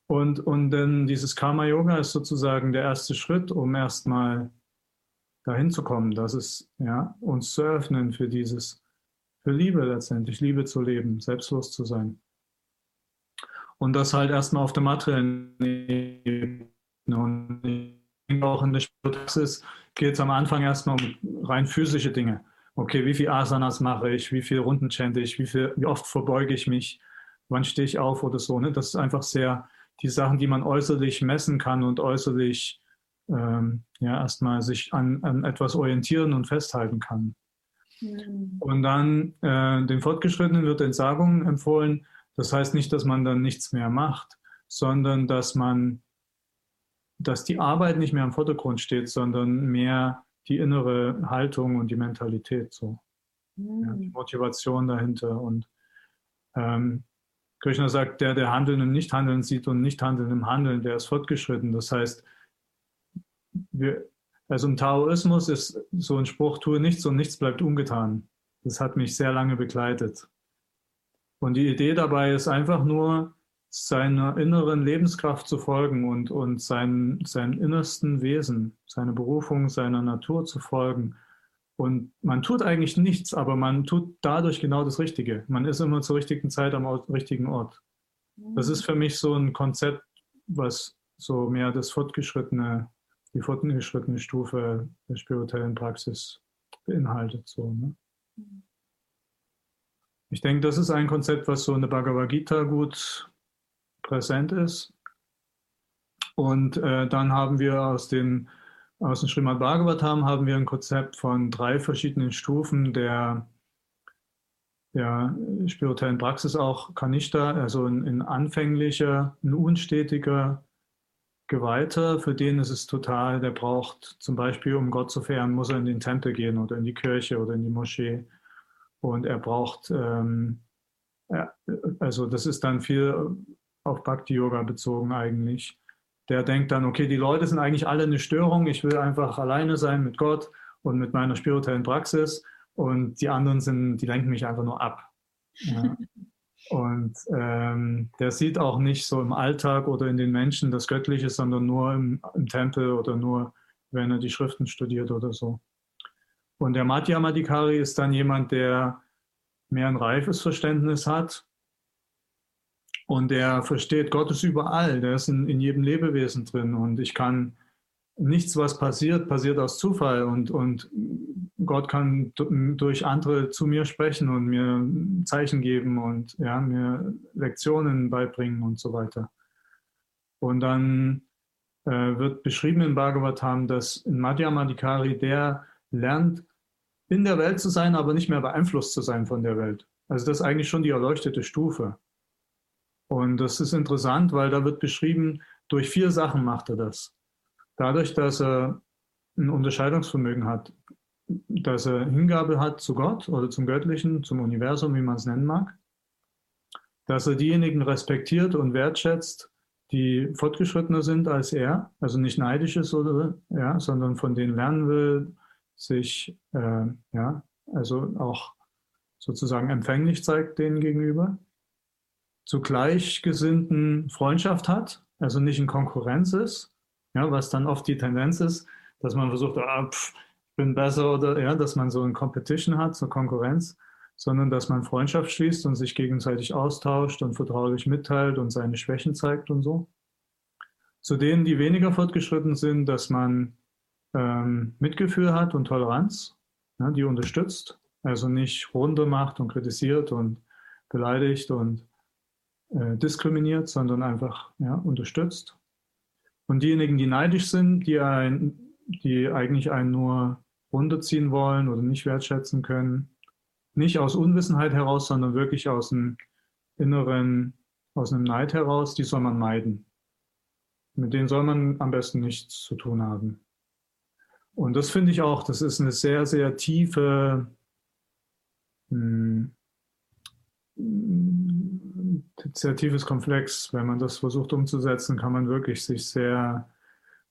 Und, und dann dieses Karma-Yoga ist sozusagen der erste Schritt, um erstmal dahin zu kommen, dass es ja, uns zu öffnen für dieses, für Liebe letztendlich, Liebe zu leben, selbstlos zu sein. Und das halt erstmal auf der materiellen Ebene. Und auch in der Praxis geht es am Anfang erstmal um rein physische Dinge. Okay, wie viel Asanas mache ich, wie viel Runden chante ich, wie, viel, wie oft verbeuge ich mich, wann stehe ich auf oder so. Ne? Das ist einfach sehr die Sachen, die man äußerlich messen kann und äußerlich ähm, ja erstmal sich an, an etwas orientieren und festhalten kann. Mhm. Und dann äh, den Fortgeschrittenen wird Entsagung empfohlen. Das heißt nicht, dass man dann nichts mehr macht, sondern dass man, dass die Arbeit nicht mehr im Vordergrund steht, sondern mehr die innere Haltung und die Mentalität so. Mhm. Ja, die Motivation dahinter. Und ähm, Krishna sagt, der, der Handeln im Nichthandeln sieht und Nichthandeln im Handeln, der ist fortgeschritten. Das heißt, wir, also im Taoismus ist so ein Spruch, tue nichts und nichts bleibt ungetan. Das hat mich sehr lange begleitet. Und die Idee dabei ist einfach nur, seiner inneren Lebenskraft zu folgen und, und sein, seinem innersten Wesen, seiner Berufung, seiner Natur zu folgen. Und man tut eigentlich nichts, aber man tut dadurch genau das Richtige. Man ist immer zur richtigen Zeit am richtigen Ort. Das ist für mich so ein Konzept, was so mehr das fortgeschrittene, die fortgeschrittene Stufe der spirituellen Praxis beinhaltet. So, ne? Ich denke, das ist ein Konzept, was so in der Bhagavad Gita gut präsent ist. Und äh, dann haben wir aus dem, aus dem Srimad Bhagavatam haben wir ein Konzept von drei verschiedenen Stufen der, der spirituellen Praxis, auch Kanishta, also ein, ein anfänglicher, ein unstetiger Geweihter, für den ist es total, der braucht zum Beispiel, um Gott zu verehren, muss er in den Tempel gehen oder in die Kirche oder in die Moschee und er braucht, ähm, also das ist dann viel auf Bhakti-Yoga bezogen eigentlich. Der denkt dann, okay, die Leute sind eigentlich alle eine Störung, ich will einfach alleine sein mit Gott und mit meiner spirituellen Praxis und die anderen sind, die lenken mich einfach nur ab. Ja. Und ähm, der sieht auch nicht so im Alltag oder in den Menschen das Göttliche, sondern nur im, im Tempel oder nur, wenn er die Schriften studiert oder so. Und der Madhyamadikari ist dann jemand, der mehr ein reifes Verständnis hat und der versteht, Gott ist überall, der ist in, in jedem Lebewesen drin und ich kann nichts, was passiert, passiert aus Zufall und, und Gott kann durch andere zu mir sprechen und mir Zeichen geben und ja, mir Lektionen beibringen und so weiter. Und dann äh, wird beschrieben in Bhagavatam, dass in Madhyamadikari der lernt, in der Welt zu sein, aber nicht mehr beeinflusst zu sein von der Welt. Also das ist eigentlich schon die erleuchtete Stufe. Und das ist interessant, weil da wird beschrieben, durch vier Sachen macht er das. Dadurch, dass er ein Unterscheidungsvermögen hat, dass er Hingabe hat zu Gott oder zum Göttlichen, zum Universum, wie man es nennen mag, dass er diejenigen respektiert und wertschätzt, die fortgeschrittener sind als er, also nicht neidisch ist oder ja, sondern von denen lernen will, sich äh, ja, also auch sozusagen empfänglich zeigt denen gegenüber, zu Gleichgesinnten Freundschaft hat, also nicht in Konkurrenz ist, ja, was dann oft die Tendenz ist, dass man versucht, ah, pff, ich bin besser oder ja, dass man so eine Competition hat, so Konkurrenz, sondern dass man Freundschaft schließt und sich gegenseitig austauscht und vertraulich mitteilt und seine Schwächen zeigt und so. Zu denen, die weniger fortgeschritten sind, dass man ähm, Mitgefühl hat und Toleranz, ja, die unterstützt, also nicht runter macht und kritisiert und beleidigt und äh, diskriminiert, sondern einfach ja, unterstützt. Und diejenigen, die neidisch sind, die, ein, die eigentlich einen nur runterziehen wollen oder nicht wertschätzen können, nicht aus Unwissenheit heraus, sondern wirklich aus einem inneren, aus einem Neid heraus, die soll man meiden. Mit denen soll man am besten nichts zu tun haben. Und das finde ich auch, das ist eine sehr, sehr tiefe, hm, sehr tiefes Komplex. Wenn man das versucht umzusetzen, kann man wirklich sich sehr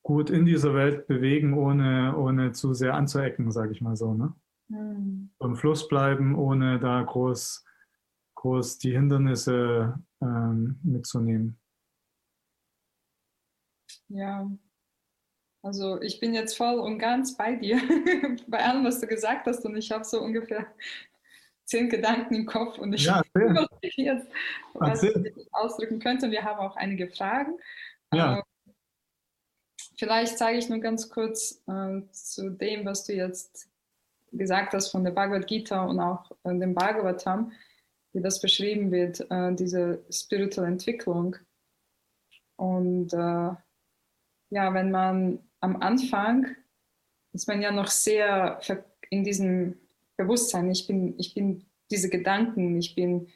gut in dieser Welt bewegen, ohne, ohne zu sehr anzuecken, sage ich mal so. Ne? Mhm. Im Fluss bleiben, ohne da groß, groß die Hindernisse ähm, mitzunehmen. Ja, also ich bin jetzt voll und ganz bei dir, bei allem, was du gesagt hast und ich habe so ungefähr zehn Gedanken im Kopf und ich ja, was ich jetzt was ich ausdrücken könnte. Wir haben auch einige Fragen. Ja. Äh, vielleicht zeige ich nur ganz kurz äh, zu dem, was du jetzt gesagt hast von der Bhagavad Gita und auch äh, dem Bhagavatam, wie das beschrieben wird, äh, diese spirituelle Entwicklung. Und äh, ja, wenn man am Anfang ist man ja noch sehr in diesem Bewusstsein. Ich bin, ich bin diese Gedanken, ich bin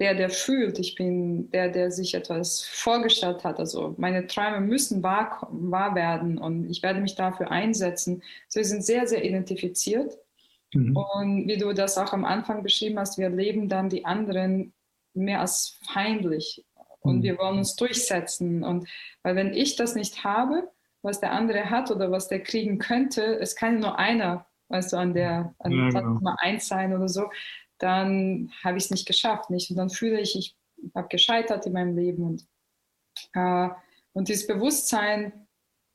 der, der fühlt, ich bin der, der sich etwas vorgestellt hat. Also meine Träume müssen wahr, wahr werden und ich werde mich dafür einsetzen. So, wir sind sehr, sehr identifiziert. Mhm. Und wie du das auch am Anfang beschrieben hast, wir erleben dann die anderen mehr als feindlich und mhm. wir wollen uns durchsetzen. Und weil wenn ich das nicht habe, was der andere hat oder was der kriegen könnte, es kann nur einer, weißt du, an der an ja, genau. Nummer eins sein oder so, dann habe ich es nicht geschafft, nicht? Und dann fühle ich, ich habe gescheitert in meinem Leben und äh, und dieses Bewusstsein,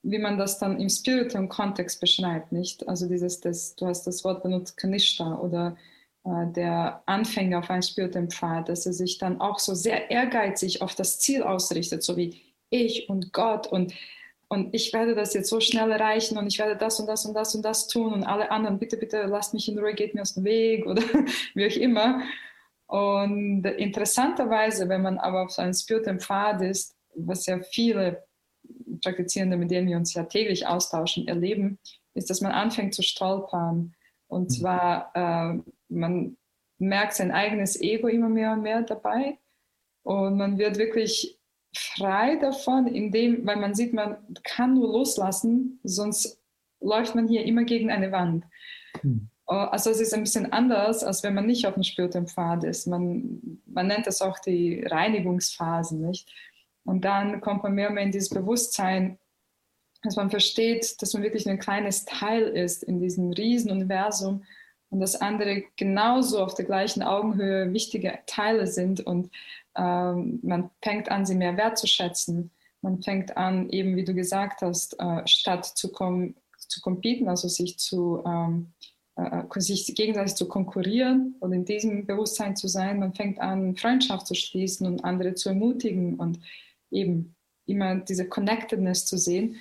wie man das dann im spirituellen Kontext beschreibt, nicht? Also dieses, das, du hast das Wort benutzt, Kanishta oder äh, der Anfänger auf einen spirituellen Pfad, dass er sich dann auch so sehr ehrgeizig auf das Ziel ausrichtet, so wie ich und Gott und und ich werde das jetzt so schnell erreichen und ich werde das und das und das und das tun und alle anderen, bitte, bitte lasst mich in Ruhe, geht mir aus dem Weg oder wie auch immer. Und interessanterweise, wenn man aber auf so einem spirituellen Pfad ist, was ja viele Praktizierende, mit denen wir uns ja täglich austauschen, erleben, ist, dass man anfängt zu stolpern. Und mhm. zwar, äh, man merkt sein eigenes Ego immer mehr und mehr dabei. Und man wird wirklich frei davon, indem, weil man sieht, man kann nur loslassen, sonst läuft man hier immer gegen eine Wand. Hm. Also es ist ein bisschen anders, als wenn man nicht auf dem spirituellen Pfad ist. Man, man nennt das auch die Reinigungsphasen, nicht? Und dann kommt man mehr und mehr in dieses Bewusstsein, dass man versteht, dass man wirklich ein kleines Teil ist in diesem Riesenuniversum und dass andere genauso auf der gleichen Augenhöhe wichtige Teile sind und ähm, man fängt an, sie mehr wertzuschätzen. Man fängt an, eben wie du gesagt hast, äh, statt zu, kom zu competen, also sich zu ähm, äh, sich gegenseitig zu konkurrieren und in diesem Bewusstsein zu sein, man fängt an, Freundschaft zu schließen und andere zu ermutigen und eben immer diese Connectedness zu sehen.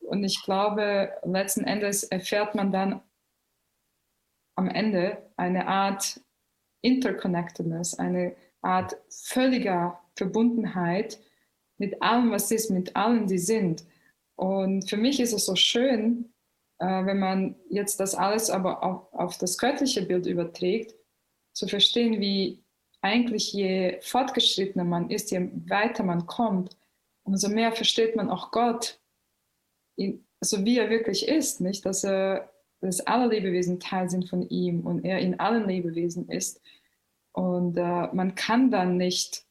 Und ich glaube, letzten Endes erfährt man dann am Ende eine Art Interconnectedness, eine Art völliger Verbundenheit mit allem, was ist, mit allen, die sind. Und für mich ist es so schön, äh, wenn man jetzt das alles aber auf, auf das göttliche Bild überträgt, zu verstehen, wie eigentlich je fortgeschrittener man ist, je weiter man kommt, umso mehr versteht man auch Gott, in, so wie er wirklich ist, nicht? Dass, er, dass alle Lebewesen Teil sind von ihm und er in allen Lebewesen ist. Und äh, man kann dann nicht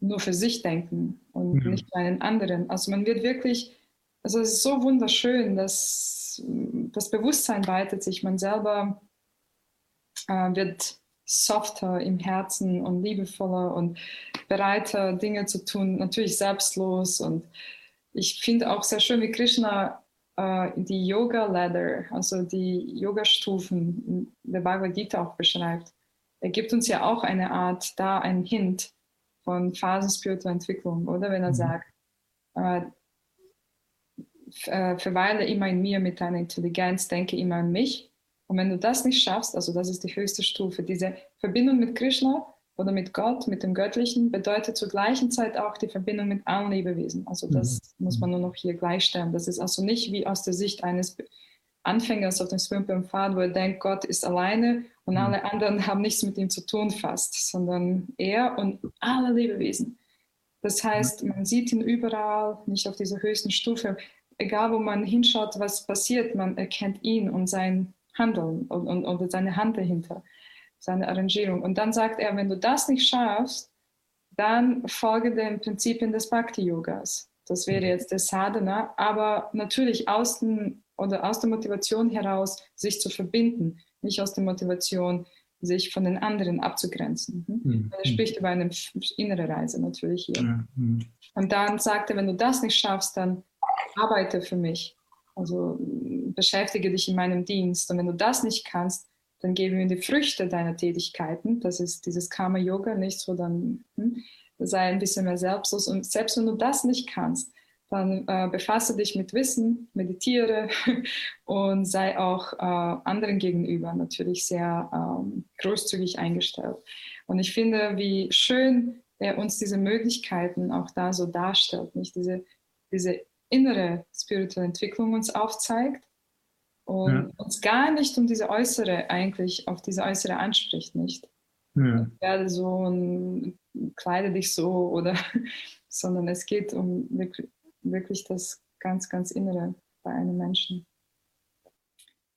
nur für sich denken und mhm. nicht für einen anderen. Also man wird wirklich, also es ist so wunderschön, dass das Bewusstsein weitet sich, man selber äh, wird softer im Herzen und liebevoller und bereiter, Dinge zu tun, natürlich selbstlos. Und ich finde auch sehr schön, wie Krishna äh, die Yoga-Ladder, also die Yoga-Stufen der Bhagavad Gita auch beschreibt er gibt uns ja auch eine Art, da ein Hint von Phasen spiritueller Entwicklung, oder? Wenn er mhm. sagt, äh, äh, verweile immer in mir mit deiner Intelligenz, denke immer an mich. Und wenn du das nicht schaffst, also das ist die höchste Stufe, diese Verbindung mit Krishna oder mit Gott, mit dem Göttlichen, bedeutet zur gleichen Zeit auch die Verbindung mit allen Lebewesen. Also das mhm. muss man nur noch hier gleichstellen. Das ist also nicht wie aus der Sicht eines Anfängers auf dem spirituellen Pfad, wo er denkt, Gott ist alleine und mhm. alle anderen haben nichts mit ihm zu tun fast, sondern er und alle Lebewesen. Das heißt, man sieht ihn überall, nicht auf dieser höchsten Stufe. Egal, wo man hinschaut, was passiert, man erkennt ihn und sein Handeln und, und, und seine Hand dahinter, seine Arrangierung. Und dann sagt er, wenn du das nicht schaffst, dann folge den Prinzipien des Bhakti-Yogas. Das wäre jetzt der Sadhana, aber natürlich aus, den, oder aus der Motivation heraus, sich zu verbinden, nicht aus der Motivation, sich von den anderen abzugrenzen. Hm? Mhm. Er spricht über eine innere Reise natürlich hier. Mhm. Und dann sagt er, wenn du das nicht schaffst, dann arbeite für mich. Also beschäftige dich in meinem Dienst. Und wenn du das nicht kannst, dann geben wir die Früchte deiner Tätigkeiten. Das ist dieses Karma-Yoga, nicht so dann hm, sei ein bisschen mehr selbstlos. Und selbst wenn du das nicht kannst, dann äh, befasse dich mit Wissen, meditiere und sei auch äh, anderen gegenüber natürlich sehr ähm, großzügig eingestellt. Und ich finde, wie schön er uns diese Möglichkeiten auch da so darstellt, nicht diese, diese innere spirituelle Entwicklung uns aufzeigt und ja. uns gar nicht um diese äußere eigentlich auf diese äußere anspricht, nicht? Ja. Ich werde so und kleide dich so oder sondern es geht um wirklich, das ganz, ganz Innere bei einem Menschen.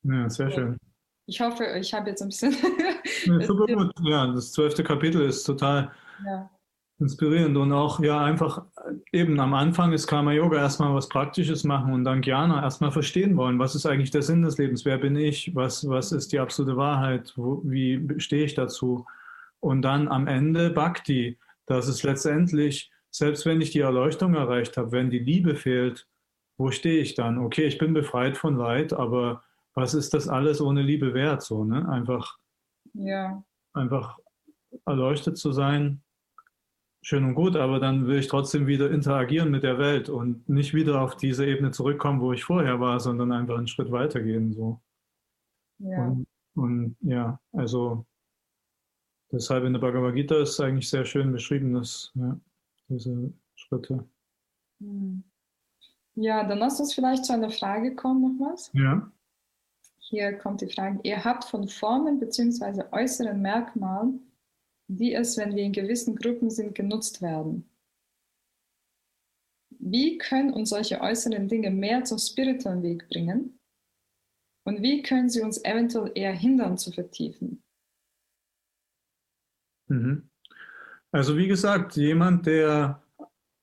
Ja, sehr schön. Ich hoffe, ich habe jetzt ein bisschen. ja, super gut. Ja, das zwölfte Kapitel ist total ja. inspirierend und auch ja einfach eben am Anfang ist Karma Yoga erstmal was Praktisches machen und dann Jnana erstmal verstehen wollen, was ist eigentlich der Sinn des Lebens, wer bin ich, was, was ist die absolute Wahrheit, wo, wie stehe ich dazu und dann am Ende Bhakti, dass es letztendlich selbst wenn ich die Erleuchtung erreicht habe, wenn die Liebe fehlt, wo stehe ich dann? Okay, ich bin befreit von Leid, aber was ist das alles ohne Liebe wert? So, ne? Einfach, ja. einfach erleuchtet zu sein, schön und gut, aber dann will ich trotzdem wieder interagieren mit der Welt und nicht wieder auf diese Ebene zurückkommen, wo ich vorher war, sondern einfach einen Schritt weitergehen. So. Ja. Und, und ja, also deshalb in der Bhagavad Gita ist eigentlich sehr schön beschrieben, dass ja, diese Schritte. Hm. Ja, dann lass uns vielleicht zu einer Frage kommen, nochmals. Ja. Hier kommt die Frage, ihr habt von Formen bzw. äußeren Merkmalen, die es, wenn wir in gewissen Gruppen sind, genutzt werden. Wie können uns solche äußeren Dinge mehr zum spirituellen Weg bringen? Und wie können sie uns eventuell eher hindern zu vertiefen? Mhm. Also wie gesagt, jemand, der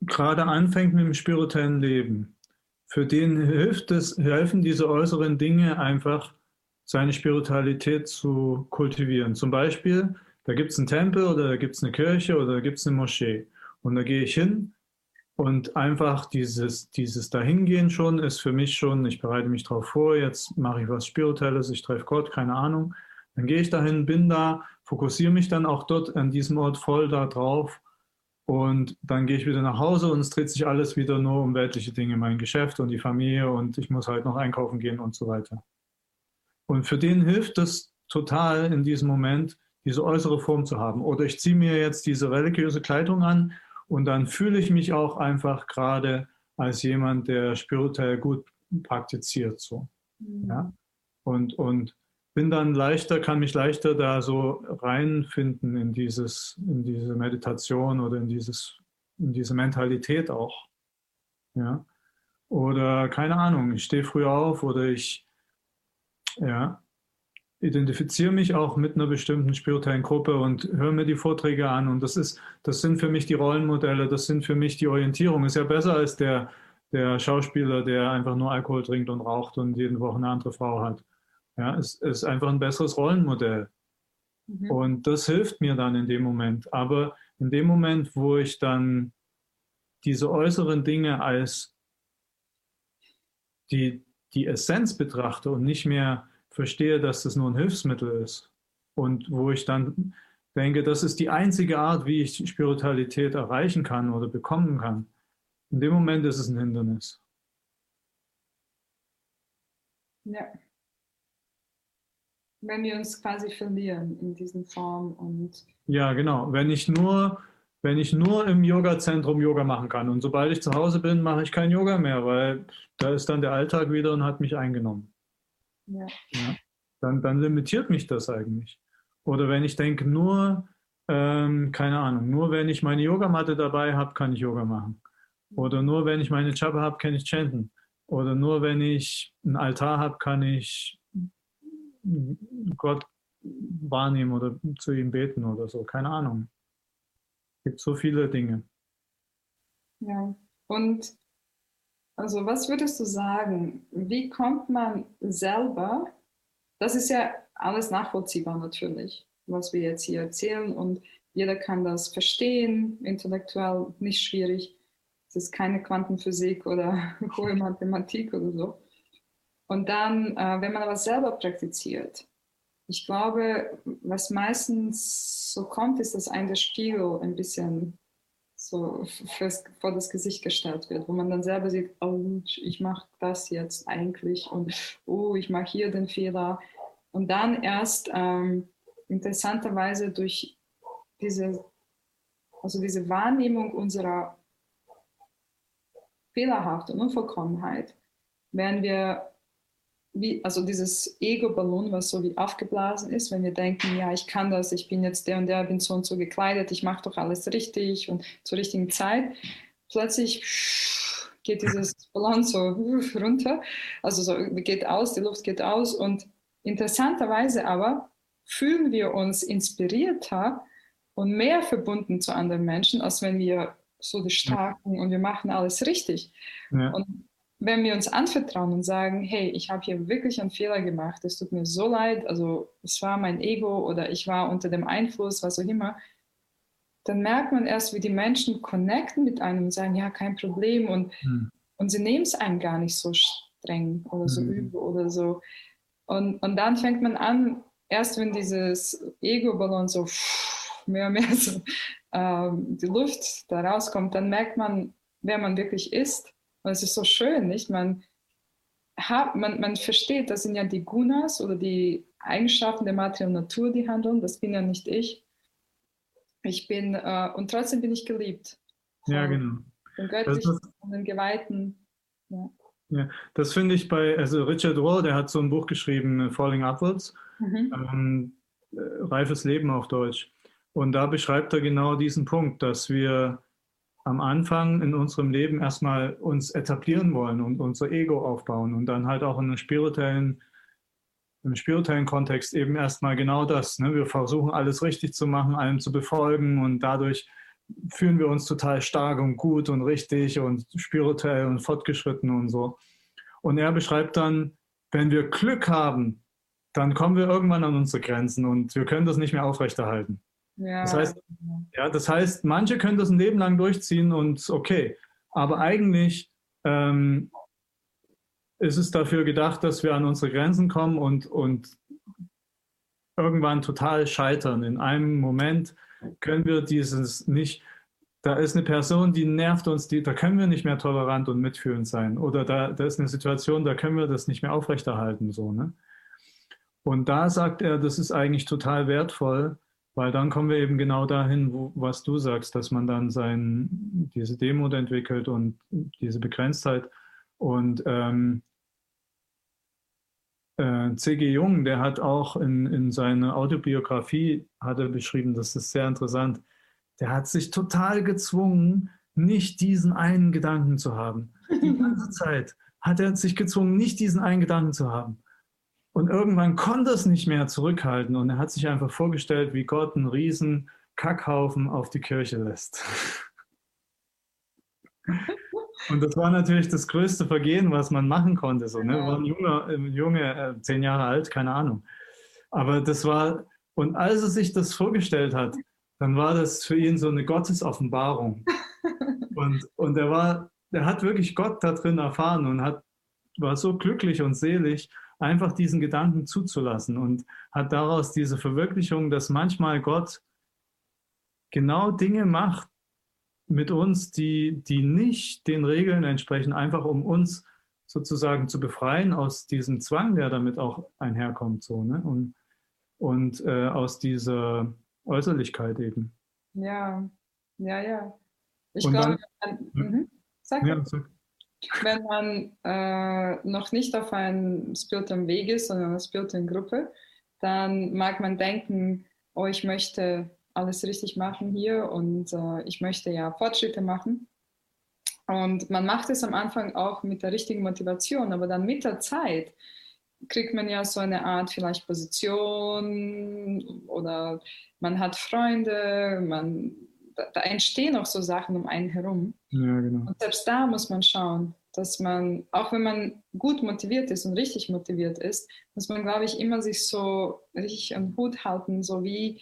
gerade anfängt mit dem spirituellen Leben, für den hilft es, helfen diese äußeren Dinge einfach, seine Spiritualität zu kultivieren. Zum Beispiel, da gibt es einen Tempel oder da gibt es eine Kirche oder da gibt es eine Moschee. Und da gehe ich hin und einfach dieses, dieses Dahingehen schon ist für mich schon, ich bereite mich darauf vor, jetzt mache ich was Spirituelles, ich treffe Gott, keine Ahnung. Dann gehe ich dahin, bin da, fokussiere mich dann auch dort an diesem Ort voll da drauf und dann gehe ich wieder nach Hause und es dreht sich alles wieder nur um weltliche Dinge, mein Geschäft und die Familie und ich muss halt noch einkaufen gehen und so weiter. Und für den hilft es total in diesem Moment, diese äußere Form zu haben. Oder ich ziehe mir jetzt diese religiöse Kleidung an und dann fühle ich mich auch einfach gerade als jemand, der spirituell gut praktiziert. So. Mhm. Ja? Und, und bin dann leichter, kann mich leichter da so reinfinden in dieses, in diese Meditation oder in dieses, in diese Mentalität auch. Ja. Oder keine Ahnung, ich stehe früh auf oder ich ja, identifiziere mich auch mit einer bestimmten spirituellen Gruppe und höre mir die Vorträge an. Und das ist, das sind für mich die Rollenmodelle, das sind für mich die Orientierung. Ist ja besser als der, der Schauspieler, der einfach nur Alkohol trinkt und raucht und jeden Woche eine andere Frau hat. Ja, es ist einfach ein besseres Rollenmodell. Mhm. Und das hilft mir dann in dem Moment. Aber in dem Moment, wo ich dann diese äußeren Dinge als die, die Essenz betrachte und nicht mehr verstehe, dass das nur ein Hilfsmittel ist und wo ich dann denke, das ist die einzige Art, wie ich Spiritualität erreichen kann oder bekommen kann, in dem Moment ist es ein Hindernis. Ja wenn wir uns quasi verlieren in diesen Formen und. Ja, genau. Wenn ich nur, wenn ich nur im Yoga-Zentrum Yoga machen kann und sobald ich zu Hause bin, mache ich kein Yoga mehr, weil da ist dann der Alltag wieder und hat mich eingenommen. Ja. ja dann, dann limitiert mich das eigentlich. Oder wenn ich denke, nur, ähm, keine Ahnung, nur wenn ich meine Yogamatte dabei habe, kann ich Yoga machen. Oder nur wenn ich meine Chapa habe, kann ich chanten. Oder nur wenn ich einen Altar habe, kann ich Gott wahrnehmen oder zu ihm beten oder so. Keine Ahnung. Es gibt so viele Dinge. Ja, und Also was würdest du sagen, wie kommt man selber, das ist ja alles nachvollziehbar natürlich, was wir jetzt hier erzählen und jeder kann das verstehen, intellektuell nicht schwierig. Es ist keine Quantenphysik oder hohe Mathematik oder so. Und dann, äh, wenn man aber selber praktiziert, ich glaube, was meistens so kommt, ist, dass ein der Spiegel ein bisschen so fürs, vor das Gesicht gestellt wird, wo man dann selber sieht, oh, ich mache das jetzt eigentlich und oh, ich mache hier den Fehler. Und dann erst ähm, interessanterweise durch diese, also diese Wahrnehmung unserer Fehlerhaft und Unvollkommenheit werden wir wie, also dieses Ego-Ballon, was so wie aufgeblasen ist, wenn wir denken, ja, ich kann das, ich bin jetzt der und der, bin so und so gekleidet, ich mache doch alles richtig und zur richtigen Zeit. Plötzlich geht dieses Ballon so runter, also so geht aus, die Luft geht aus und interessanterweise aber fühlen wir uns inspirierter und mehr verbunden zu anderen Menschen, als wenn wir so die Starken und wir machen alles richtig. Ja. Und wenn wir uns anvertrauen und sagen, hey, ich habe hier wirklich einen Fehler gemacht, es tut mir so leid, also es war mein Ego oder ich war unter dem Einfluss, was auch immer, dann merkt man erst, wie die Menschen connecten mit einem und sagen, ja, kein Problem und, mhm. und sie nehmen es einem gar nicht so streng oder so mhm. übel oder so. Und, und dann fängt man an, erst wenn dieses Ego-Ballon so mehr und mehr so ähm, die Luft da rauskommt, dann merkt man, wer man wirklich ist und es ist so schön, nicht? Man, hat, man, man versteht, das sind ja die Gunas oder die Eigenschaften der materiellen Natur, die handeln. Das bin ja nicht ich. Ich bin, äh, und trotzdem bin ich geliebt. Ja, genau. Den Göttlichen und den Geweihten. Ja. Ja, das finde ich bei, also Richard Rohr, der hat so ein Buch geschrieben, Falling Upwards, mhm. ähm, äh, Reifes Leben auf Deutsch. Und da beschreibt er genau diesen Punkt, dass wir am Anfang in unserem Leben erstmal uns etablieren wollen und unser Ego aufbauen und dann halt auch in einem spirituellen, im spirituellen Kontext eben erstmal genau das. Ne? Wir versuchen alles richtig zu machen, allem zu befolgen und dadurch fühlen wir uns total stark und gut und richtig und spirituell und fortgeschritten und so. Und er beschreibt dann, wenn wir Glück haben, dann kommen wir irgendwann an unsere Grenzen und wir können das nicht mehr aufrechterhalten. Ja. Das, heißt, ja, das heißt, manche können das ein Leben lang durchziehen und okay, aber eigentlich ähm, ist es dafür gedacht, dass wir an unsere Grenzen kommen und, und irgendwann total scheitern. In einem Moment können wir dieses nicht, da ist eine Person, die nervt uns, die, da können wir nicht mehr tolerant und mitfühlend sein. Oder da, da ist eine Situation, da können wir das nicht mehr aufrechterhalten. So, ne? Und da sagt er, das ist eigentlich total wertvoll, weil dann kommen wir eben genau dahin, wo, was du sagst, dass man dann sein, diese Demut entwickelt und diese Begrenztheit. Und ähm, äh, C.G. Jung, der hat auch in, in seiner Autobiografie hat er beschrieben, das ist sehr interessant, der hat sich total gezwungen, nicht diesen einen Gedanken zu haben. Die ganze Zeit hat er sich gezwungen, nicht diesen einen Gedanken zu haben. Und irgendwann konnte es nicht mehr zurückhalten und er hat sich einfach vorgestellt, wie Gott einen riesen Kackhaufen auf die Kirche lässt. Und das war natürlich das größte Vergehen, was man machen konnte. So, ne? War ein junger, Junge, äh, zehn Jahre alt, keine Ahnung. Aber das war, und als er sich das vorgestellt hat, dann war das für ihn so eine Gottesoffenbarung. Und, und er war, er hat wirklich Gott da drin erfahren und hat, war so glücklich und selig einfach diesen Gedanken zuzulassen und hat daraus diese Verwirklichung, dass manchmal Gott genau Dinge macht mit uns, die, die nicht den Regeln entsprechen, einfach um uns sozusagen zu befreien aus diesem Zwang, der damit auch einherkommt, so, ne? Und, und äh, aus dieser Äußerlichkeit eben. Ja, ja, ja. Ich und glaube, dann, dann, mhm. sag ja, sag wenn man äh, noch nicht auf einem spirituellen Weg ist, sondern einer spirituellen Gruppe, dann mag man denken, oh, ich möchte alles richtig machen hier und äh, ich möchte ja Fortschritte machen. Und man macht es am Anfang auch mit der richtigen Motivation, aber dann mit der Zeit kriegt man ja so eine Art vielleicht Position oder man hat Freunde, man, da, da entstehen auch so Sachen um einen herum. Ja, genau. Und selbst da muss man schauen, dass man, auch wenn man gut motiviert ist und richtig motiviert ist, muss man, glaube ich, immer sich so richtig am Hut halten, so wie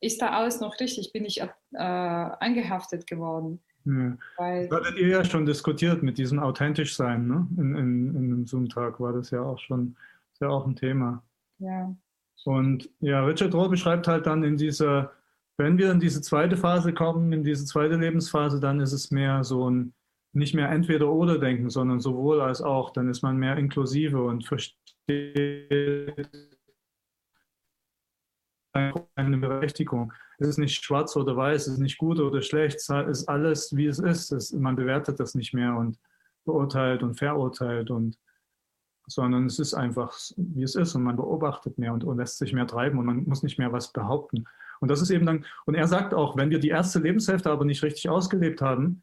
ist da alles noch richtig? Bin ich äh, angehaftet geworden? Ja. Weil, das hattet ihr ja schon diskutiert mit diesem authentisch sein, ne? In, in, in einem Zoom-Tag war das ja auch schon, ist ja auch ein Thema. Ja. Und ja, Richard Rohr beschreibt halt dann in dieser, wenn wir in diese zweite Phase kommen, in diese zweite Lebensphase, dann ist es mehr so ein nicht mehr entweder oder denken, sondern sowohl als auch. Dann ist man mehr inklusive und versteht eine Berechtigung. Es ist nicht schwarz oder weiß, es ist nicht gut oder schlecht, es ist alles, wie es ist. Es, man bewertet das nicht mehr und beurteilt und verurteilt und sondern es ist einfach, wie es ist und man beobachtet mehr und, und, lässt sich mehr treiben und man muss nicht mehr was behaupten. Und das ist eben dann, und er sagt auch, wenn wir die erste Lebenshälfte aber nicht richtig ausgelebt haben,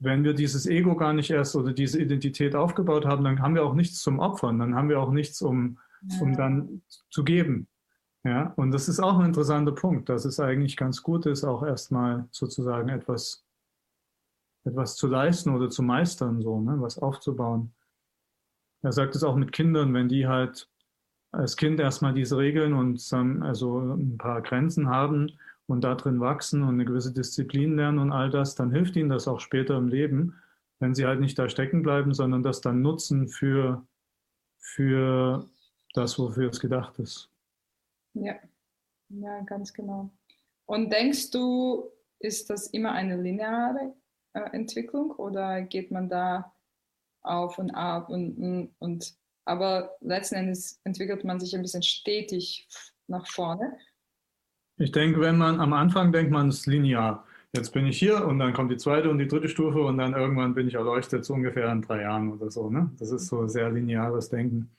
wenn wir dieses Ego gar nicht erst oder diese Identität aufgebaut haben, dann haben wir auch nichts zum Opfern, dann haben wir auch nichts, um, um dann zu geben. Ja, und das ist auch ein interessanter Punkt, dass es eigentlich ganz gut ist, auch erstmal sozusagen etwas, etwas zu leisten oder zu meistern, so, ne, was aufzubauen. Er sagt es auch mit Kindern, wenn die halt als Kind erstmal diese Regeln und also ein paar Grenzen haben, und darin wachsen und eine gewisse Disziplin lernen und all das, dann hilft ihnen das auch später im Leben, wenn sie halt nicht da stecken bleiben, sondern das dann nutzen für, für das, wofür es gedacht ist. Ja, ja, ganz genau. Und denkst du, ist das immer eine lineare äh, Entwicklung oder geht man da auf und ab und, und, und aber letzten Endes entwickelt man sich ein bisschen stetig nach vorne ich denke, wenn man am Anfang denkt, man ist linear. Jetzt bin ich hier und dann kommt die zweite und die dritte Stufe und dann irgendwann bin ich erleuchtet, so ungefähr in drei Jahren oder so. Ne? Das ist so sehr lineares Denken.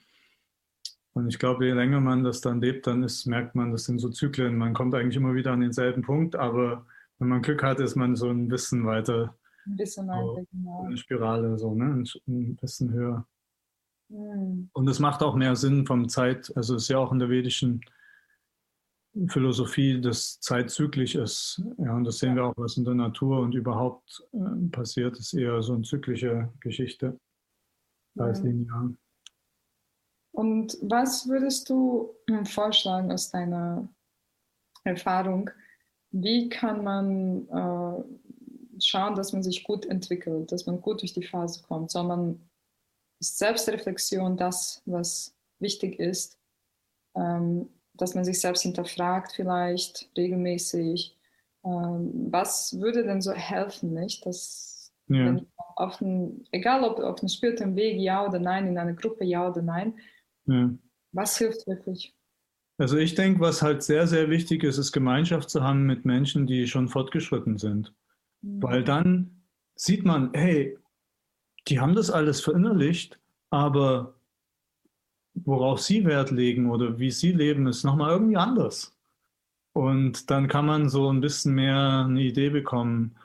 Und ich glaube, je länger man das dann lebt, dann ist, merkt man, das sind so Zyklen. Man kommt eigentlich immer wieder an denselben Punkt, aber wenn man Glück hat, ist man so ein bisschen weiter. Ein bisschen weiter, so, genau. Eine Spirale, so, ne? ein bisschen höher. Mhm. Und es macht auch mehr Sinn vom Zeit, also es ist ja auch in der vedischen Philosophie das zeitzyklisch ist. Ja, und das sehen wir auch, was in der Natur und überhaupt äh, passiert, ist eher so eine zyklische Geschichte als linear. Und was würdest du vorschlagen aus deiner Erfahrung? Wie kann man äh, schauen, dass man sich gut entwickelt, dass man gut durch die Phase kommt? Soll man Selbstreflexion das, was wichtig ist? Ähm, dass man sich selbst hinterfragt vielleicht regelmäßig. Ähm, was würde denn so helfen, nicht? Dass ja. auf einen, egal ob auf einem spirituellen Weg ja oder nein, in einer Gruppe ja oder nein, ja. was hilft wirklich? Also ich denke, was halt sehr, sehr wichtig ist, ist Gemeinschaft zu haben mit Menschen, die schon fortgeschritten sind. Mhm. Weil dann sieht man, hey, die haben das alles verinnerlicht, aber worauf sie Wert legen oder wie sie leben, ist nochmal irgendwie anders. Und dann kann man so ein bisschen mehr eine Idee bekommen,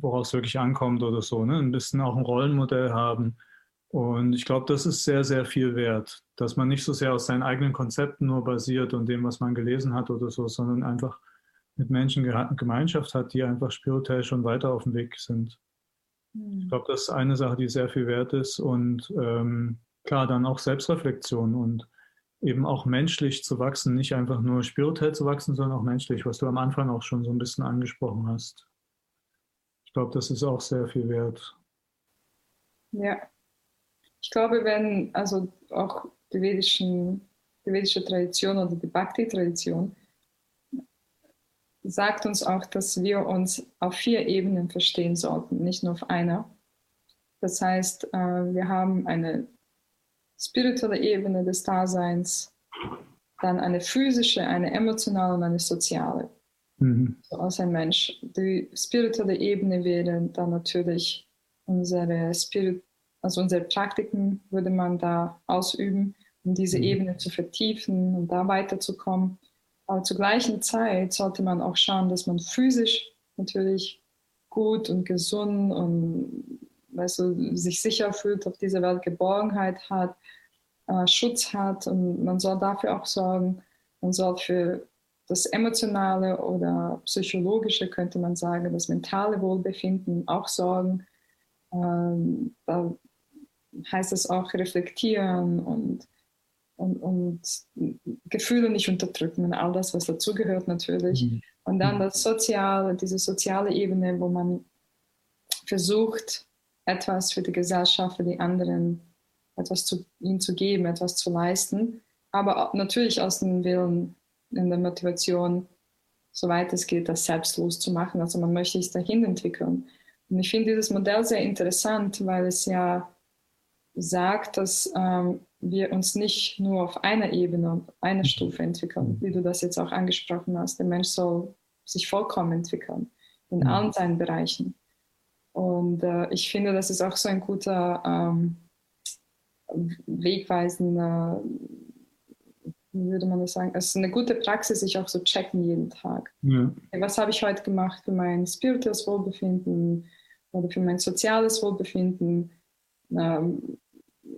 woraus wirklich ankommt oder so. Ne? Ein bisschen auch ein Rollenmodell haben. Und ich glaube, das ist sehr, sehr viel wert, dass man nicht so sehr aus seinen eigenen Konzepten nur basiert und dem, was man gelesen hat oder so, sondern einfach mit Menschen Gemeinschaft hat, die einfach spirituell schon weiter auf dem Weg sind. Ich hm. glaube, das ist eine Sache, die sehr viel wert ist und ähm, klar, dann auch Selbstreflexion und eben auch menschlich zu wachsen, nicht einfach nur spirituell zu wachsen, sondern auch menschlich, was du am Anfang auch schon so ein bisschen angesprochen hast. Ich glaube, das ist auch sehr viel wert. Ja, ich glaube, wenn also auch die, vedischen, die vedische Tradition oder die Bhakti-Tradition sagt uns auch, dass wir uns auf vier Ebenen verstehen sollten, nicht nur auf einer. Das heißt, äh, wir haben eine spirituelle Ebene des Daseins, dann eine physische, eine emotionale und eine soziale. Mhm. So als ein Mensch. Die spirituelle Ebene wäre dann natürlich unsere Spirit, also unsere Praktiken würde man da ausüben, um diese mhm. Ebene zu vertiefen und da weiterzukommen. Aber zur gleichen Zeit sollte man auch schauen, dass man physisch natürlich gut und gesund und weißt du, sich sicher fühlt, auf dieser Welt Geborgenheit hat, äh, Schutz hat und man soll dafür auch sorgen, man soll für das emotionale oder psychologische, könnte man sagen, das mentale Wohlbefinden auch sorgen. Ähm, da heißt es auch reflektieren und, und, und Gefühle nicht unterdrücken und all das, was dazugehört natürlich. Mhm. Und dann das Soziale, diese soziale Ebene, wo man versucht, etwas für die Gesellschaft, für die anderen, etwas zu ihnen zu geben, etwas zu leisten, aber natürlich aus dem Willen, in der Motivation, soweit es geht, das selbstlos zu machen. Also man möchte es dahin entwickeln. Und ich finde dieses Modell sehr interessant, weil es ja sagt, dass ähm, wir uns nicht nur auf einer Ebene, auf einer Stufe entwickeln, wie du das jetzt auch angesprochen hast. Der Mensch soll sich vollkommen entwickeln in mhm. allen seinen Bereichen. Und äh, ich finde, das ist auch so ein guter ähm, wegweisender, wie würde man das sagen? Es ist eine gute Praxis, sich auch so checken jeden Tag. Ja. Was habe ich heute gemacht für mein spirituelles Wohlbefinden oder für mein soziales Wohlbefinden? Ähm,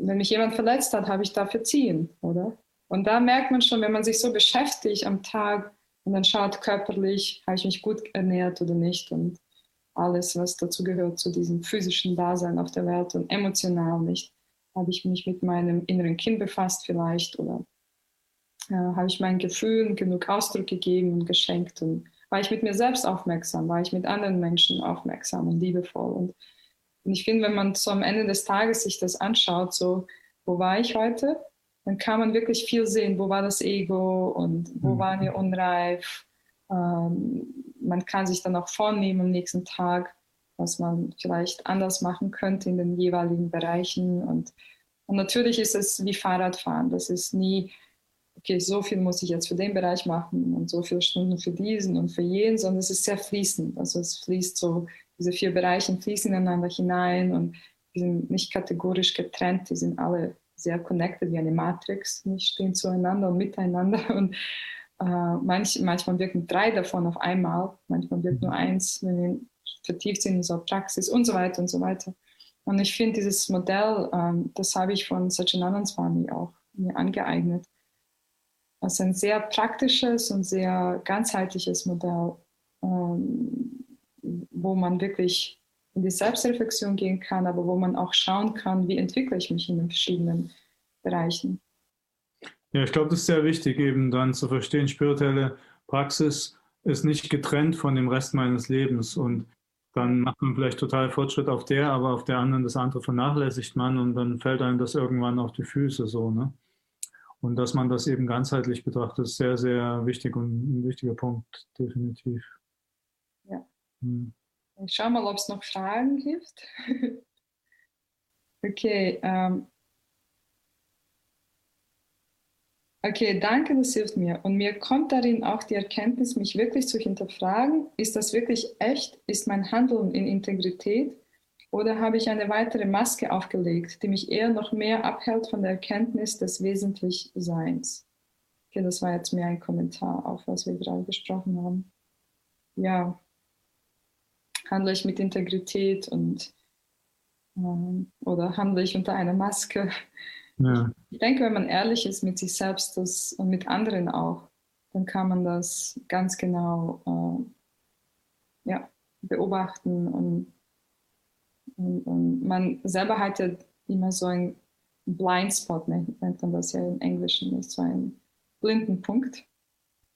wenn mich jemand verletzt hat, habe ich da verziehen, oder? Und da merkt man schon, wenn man sich so beschäftigt am Tag und dann schaut körperlich, habe ich mich gut ernährt oder nicht und alles, was dazu gehört, zu diesem physischen Dasein auf der Welt und emotional nicht. Habe ich mich mit meinem inneren Kind befasst vielleicht oder äh, habe ich meinen Gefühlen genug Ausdruck gegeben und geschenkt und war ich mit mir selbst aufmerksam, war ich mit anderen Menschen aufmerksam und liebevoll und und ich finde, wenn man so am Ende des Tages sich das anschaut, so, wo war ich heute? Dann kann man wirklich viel sehen, wo war das Ego und wo mhm. waren wir unreif. Ähm, man kann sich dann auch vornehmen am nächsten Tag, was man vielleicht anders machen könnte in den jeweiligen Bereichen. Und, und natürlich ist es wie Fahrradfahren. Das ist nie, okay, so viel muss ich jetzt für den Bereich machen und so viele Stunden für diesen und für jenen, sondern es ist sehr fließend. Also es fließt so diese vier Bereiche fließen ineinander hinein und die sind nicht kategorisch getrennt, die sind alle sehr connected wie eine Matrix, die stehen zueinander und miteinander und äh, manch, manchmal wirken drei davon auf einmal, manchmal wirkt nur eins, wenn wir vertieft sind in unserer Praxis und so weiter und so weiter. Und ich finde dieses Modell, ähm, das habe ich von Satchidanand Swami auch mir angeeignet. Das ist ein sehr praktisches und sehr ganzheitliches Modell. Ähm, wo man wirklich in die Selbstreflexion gehen kann, aber wo man auch schauen kann, wie entwickle ich mich in den verschiedenen Bereichen. Ja, ich glaube, das ist sehr wichtig, eben dann zu verstehen, spirituelle Praxis ist nicht getrennt von dem Rest meines Lebens und dann macht man vielleicht total Fortschritt auf der, aber auf der anderen das andere vernachlässigt man und dann fällt einem das irgendwann auf die Füße so, ne? Und dass man das eben ganzheitlich betrachtet, ist sehr, sehr wichtig und ein wichtiger Punkt, definitiv. Hm. Ich schau mal, ob es noch Fragen gibt. okay. Ähm. Okay, danke, das hilft mir. Und mir kommt darin auch die Erkenntnis, mich wirklich zu hinterfragen, ist das wirklich echt? Ist mein Handeln in Integrität? Oder habe ich eine weitere Maske aufgelegt, die mich eher noch mehr abhält von der Erkenntnis des Wesentlichseins? Okay, das war jetzt mehr ein Kommentar auf, was wir gerade besprochen haben. Ja, handle ich mit Integrität und ähm, oder handle ich unter einer Maske. Ja. Ich denke, wenn man ehrlich ist mit sich selbst das, und mit anderen auch, dann kann man das ganz genau äh, ja, beobachten und, und, und, man selber hat ja immer so einen Blindspot, nennt, man das ja im Englischen, so ein blinden Punkt.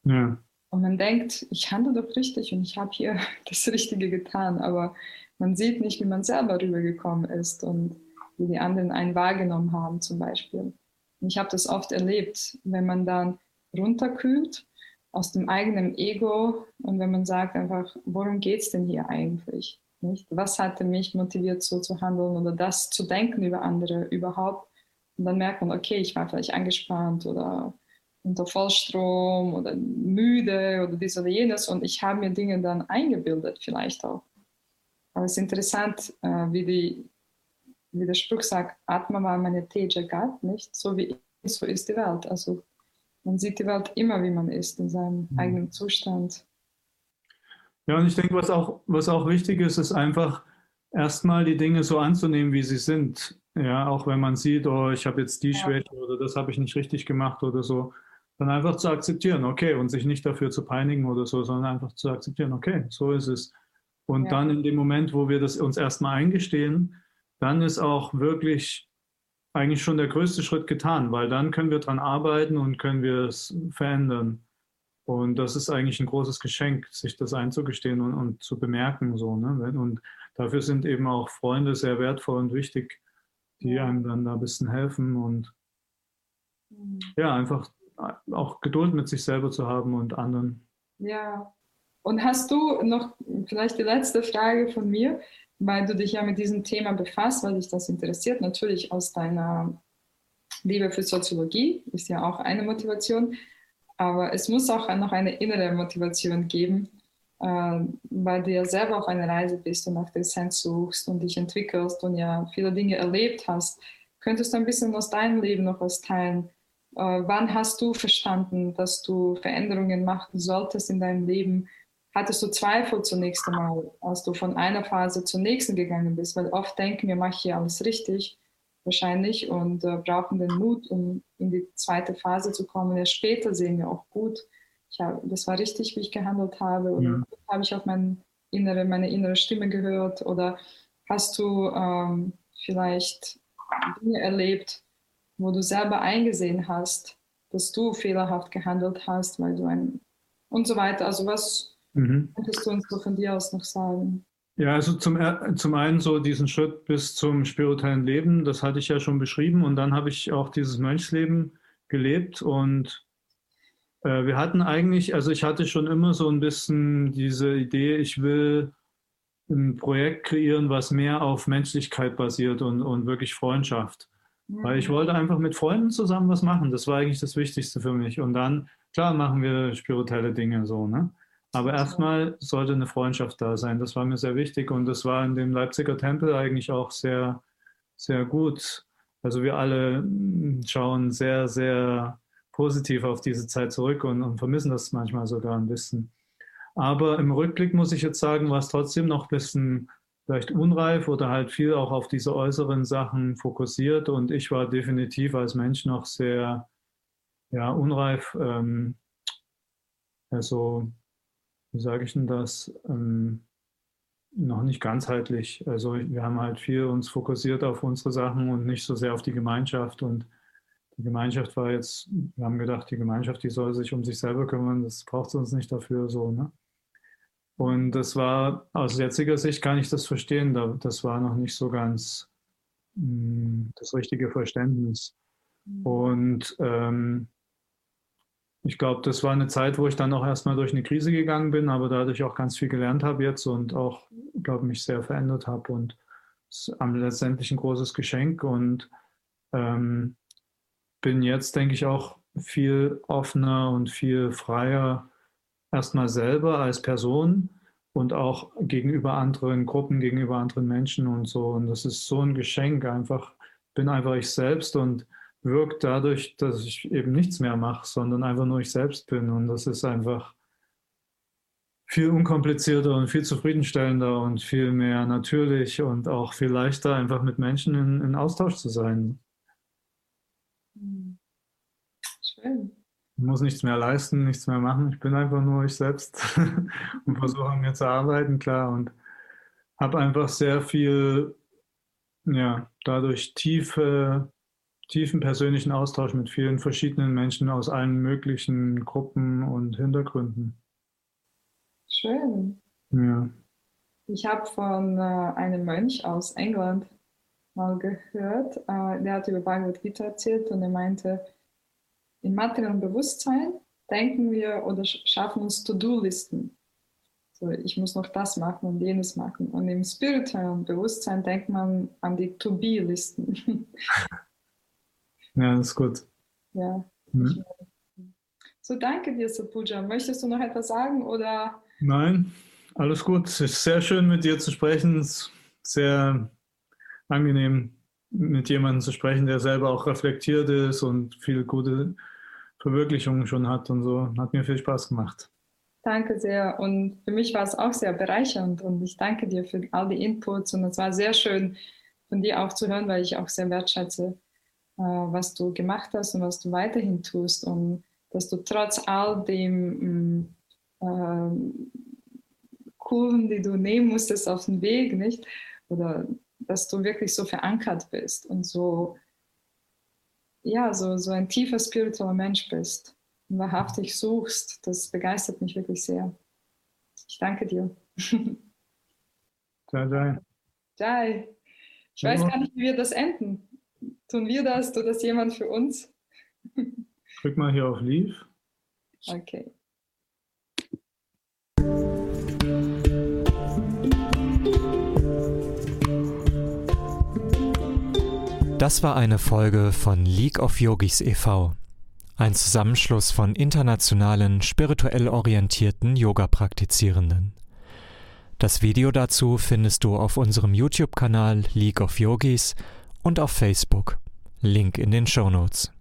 Ja. Und man denkt, ich handle doch richtig und ich habe hier das Richtige getan, aber man sieht nicht, wie man selber rübergekommen ist und wie die anderen einen wahrgenommen haben zum Beispiel. Und ich habe das oft erlebt, wenn man dann runterkühlt aus dem eigenen Ego und wenn man sagt einfach, worum geht es denn hier eigentlich? Nicht? Was hatte mich motiviert, so zu handeln oder das zu denken über andere überhaupt? Und dann merkt man, okay, ich war vielleicht angespannt oder unter Vollstrom oder müde oder dies oder jenes und ich habe mir Dinge dann eingebildet vielleicht auch. Aber es ist interessant, äh, wie, die, wie der Spruch sagt, Atma war meine Tejagat, nicht? So wie ich, so ist die Welt. Also man sieht die Welt immer, wie man ist, in seinem mhm. eigenen Zustand. Ja, und ich denke, was auch, was auch wichtig ist, ist einfach erstmal die Dinge so anzunehmen, wie sie sind. Ja, auch wenn man sieht, oh, ich habe jetzt die ja. Schwäche oder das habe ich nicht richtig gemacht oder so dann einfach zu akzeptieren, okay, und sich nicht dafür zu peinigen oder so, sondern einfach zu akzeptieren, okay, so ist es. Und ja. dann in dem Moment, wo wir das uns erstmal eingestehen, dann ist auch wirklich eigentlich schon der größte Schritt getan, weil dann können wir daran arbeiten und können wir es verändern. Und das ist eigentlich ein großes Geschenk, sich das einzugestehen und, und zu bemerken. So, ne? Und dafür sind eben auch Freunde sehr wertvoll und wichtig, die einem dann da ein bisschen helfen und mhm. ja, einfach auch Geduld mit sich selber zu haben und anderen. Ja. Und hast du noch vielleicht die letzte Frage von mir, weil du dich ja mit diesem Thema befasst, weil dich das interessiert, natürlich aus deiner Liebe für Soziologie, ist ja auch eine Motivation, aber es muss auch noch eine innere Motivation geben, äh, weil du ja selber auf einer Reise bist und nach der Essenz suchst und dich entwickelst und ja viele Dinge erlebt hast. Könntest du ein bisschen aus deinem Leben noch was teilen? Äh, wann hast du verstanden, dass du Veränderungen machen solltest in deinem Leben? Hattest du Zweifel zunächst einmal, als du von einer Phase zur nächsten gegangen bist? Weil oft denken wir, mache ich hier alles richtig, wahrscheinlich, und äh, brauchen den Mut, um in die zweite Phase zu kommen. Erst später sehen wir auch gut, ich hab, das war richtig, wie ich gehandelt habe, oder ja. habe ich auf mein innere, meine innere Stimme gehört, oder hast du ähm, vielleicht Dinge erlebt, wo du selber eingesehen hast, dass du fehlerhaft gehandelt hast, weil du ein und so weiter. Also was mhm. könntest du uns so von dir aus noch sagen? Ja, also zum, zum einen so diesen Schritt bis zum spirituellen Leben, das hatte ich ja schon beschrieben und dann habe ich auch dieses Mönchsleben gelebt und äh, wir hatten eigentlich, also ich hatte schon immer so ein bisschen diese Idee, ich will ein Projekt kreieren, was mehr auf Menschlichkeit basiert und, und wirklich Freundschaft. Weil ich wollte einfach mit Freunden zusammen was machen. Das war eigentlich das Wichtigste für mich. Und dann, klar, machen wir spirituelle Dinge so, ne? Aber erstmal sollte eine Freundschaft da sein. Das war mir sehr wichtig und das war in dem Leipziger Tempel eigentlich auch sehr, sehr gut. Also wir alle hm, schauen sehr, sehr positiv auf diese Zeit zurück und, und vermissen das manchmal sogar ein bisschen. Aber im Rückblick muss ich jetzt sagen, war es trotzdem noch ein bisschen vielleicht unreif oder halt viel auch auf diese äußeren Sachen fokussiert. Und ich war definitiv als Mensch noch sehr ja, unreif. Ähm, also, wie sage ich denn das? Ähm, noch nicht ganzheitlich. Also wir haben halt viel uns fokussiert auf unsere Sachen und nicht so sehr auf die Gemeinschaft. Und die Gemeinschaft war jetzt, wir haben gedacht, die Gemeinschaft, die soll sich um sich selber kümmern, das braucht uns nicht dafür so. Ne? Und das war, aus jetziger Sicht kann ich das verstehen, das war noch nicht so ganz mm, das richtige Verständnis. Mhm. Und ähm, ich glaube, das war eine Zeit, wo ich dann auch erstmal durch eine Krise gegangen bin, aber dadurch auch ganz viel gelernt habe jetzt und auch, glaube mich sehr verändert habe und es ist letztendlich ein großes Geschenk und ähm, bin jetzt, denke ich, auch viel offener und viel freier erstmal selber als Person und auch gegenüber anderen Gruppen, gegenüber anderen Menschen und so. Und das ist so ein Geschenk einfach. Bin einfach ich selbst und wirkt dadurch, dass ich eben nichts mehr mache, sondern einfach nur ich selbst bin. Und das ist einfach viel unkomplizierter und viel zufriedenstellender und viel mehr natürlich und auch viel leichter, einfach mit Menschen in, in Austausch zu sein. Hm. Schön. Ich muss nichts mehr leisten, nichts mehr machen. Ich bin einfach nur ich selbst und versuche an mir zu arbeiten, klar. Und habe einfach sehr viel, ja, dadurch tiefe, tiefen persönlichen Austausch mit vielen verschiedenen Menschen aus allen möglichen Gruppen und Hintergründen. Schön. Ja. Ich habe von äh, einem Mönch aus England mal gehört, äh, der hat über Bhagavad Gita erzählt und er meinte, im materiellen Bewusstsein denken wir oder schaffen uns To-Do-Listen. So, ich muss noch das machen und jenes machen. Und im spirituellen Bewusstsein denkt man an die To-Be-Listen. ja, das ist gut. Ja. Mhm. So, danke dir, Sapuja. Möchtest du noch etwas sagen oder? Nein, alles gut. Es ist sehr schön, mit dir zu sprechen. Es ist sehr angenehm, mit jemandem zu sprechen, der selber auch reflektiert ist und viel gute Verwirklichung schon hat und so. Hat mir viel Spaß gemacht. Danke sehr. Und für mich war es auch sehr bereichernd und ich danke dir für all die Inputs und es war sehr schön von dir auch zu hören, weil ich auch sehr wertschätze, äh, was du gemacht hast und was du weiterhin tust und dass du trotz all dem äh, Kurven, die du nehmen musstest auf dem Weg, nicht? Oder dass du wirklich so verankert bist und so, ja, so, so ein tiefer spiritueller Mensch bist und wahrhaftig suchst. Das begeistert mich wirklich sehr. Ich danke dir. Jai, jai. Jai. Ich weiß gar nicht, wie wir das enden. Tun wir das? Tut das jemand für uns? Drück mal hier auf Leave. Okay. Das war eine Folge von League of Yogis e.V., ein Zusammenschluss von internationalen, spirituell orientierten Yoga-Praktizierenden. Das Video dazu findest du auf unserem YouTube-Kanal League of Yogis und auf Facebook. Link in den Show Notes.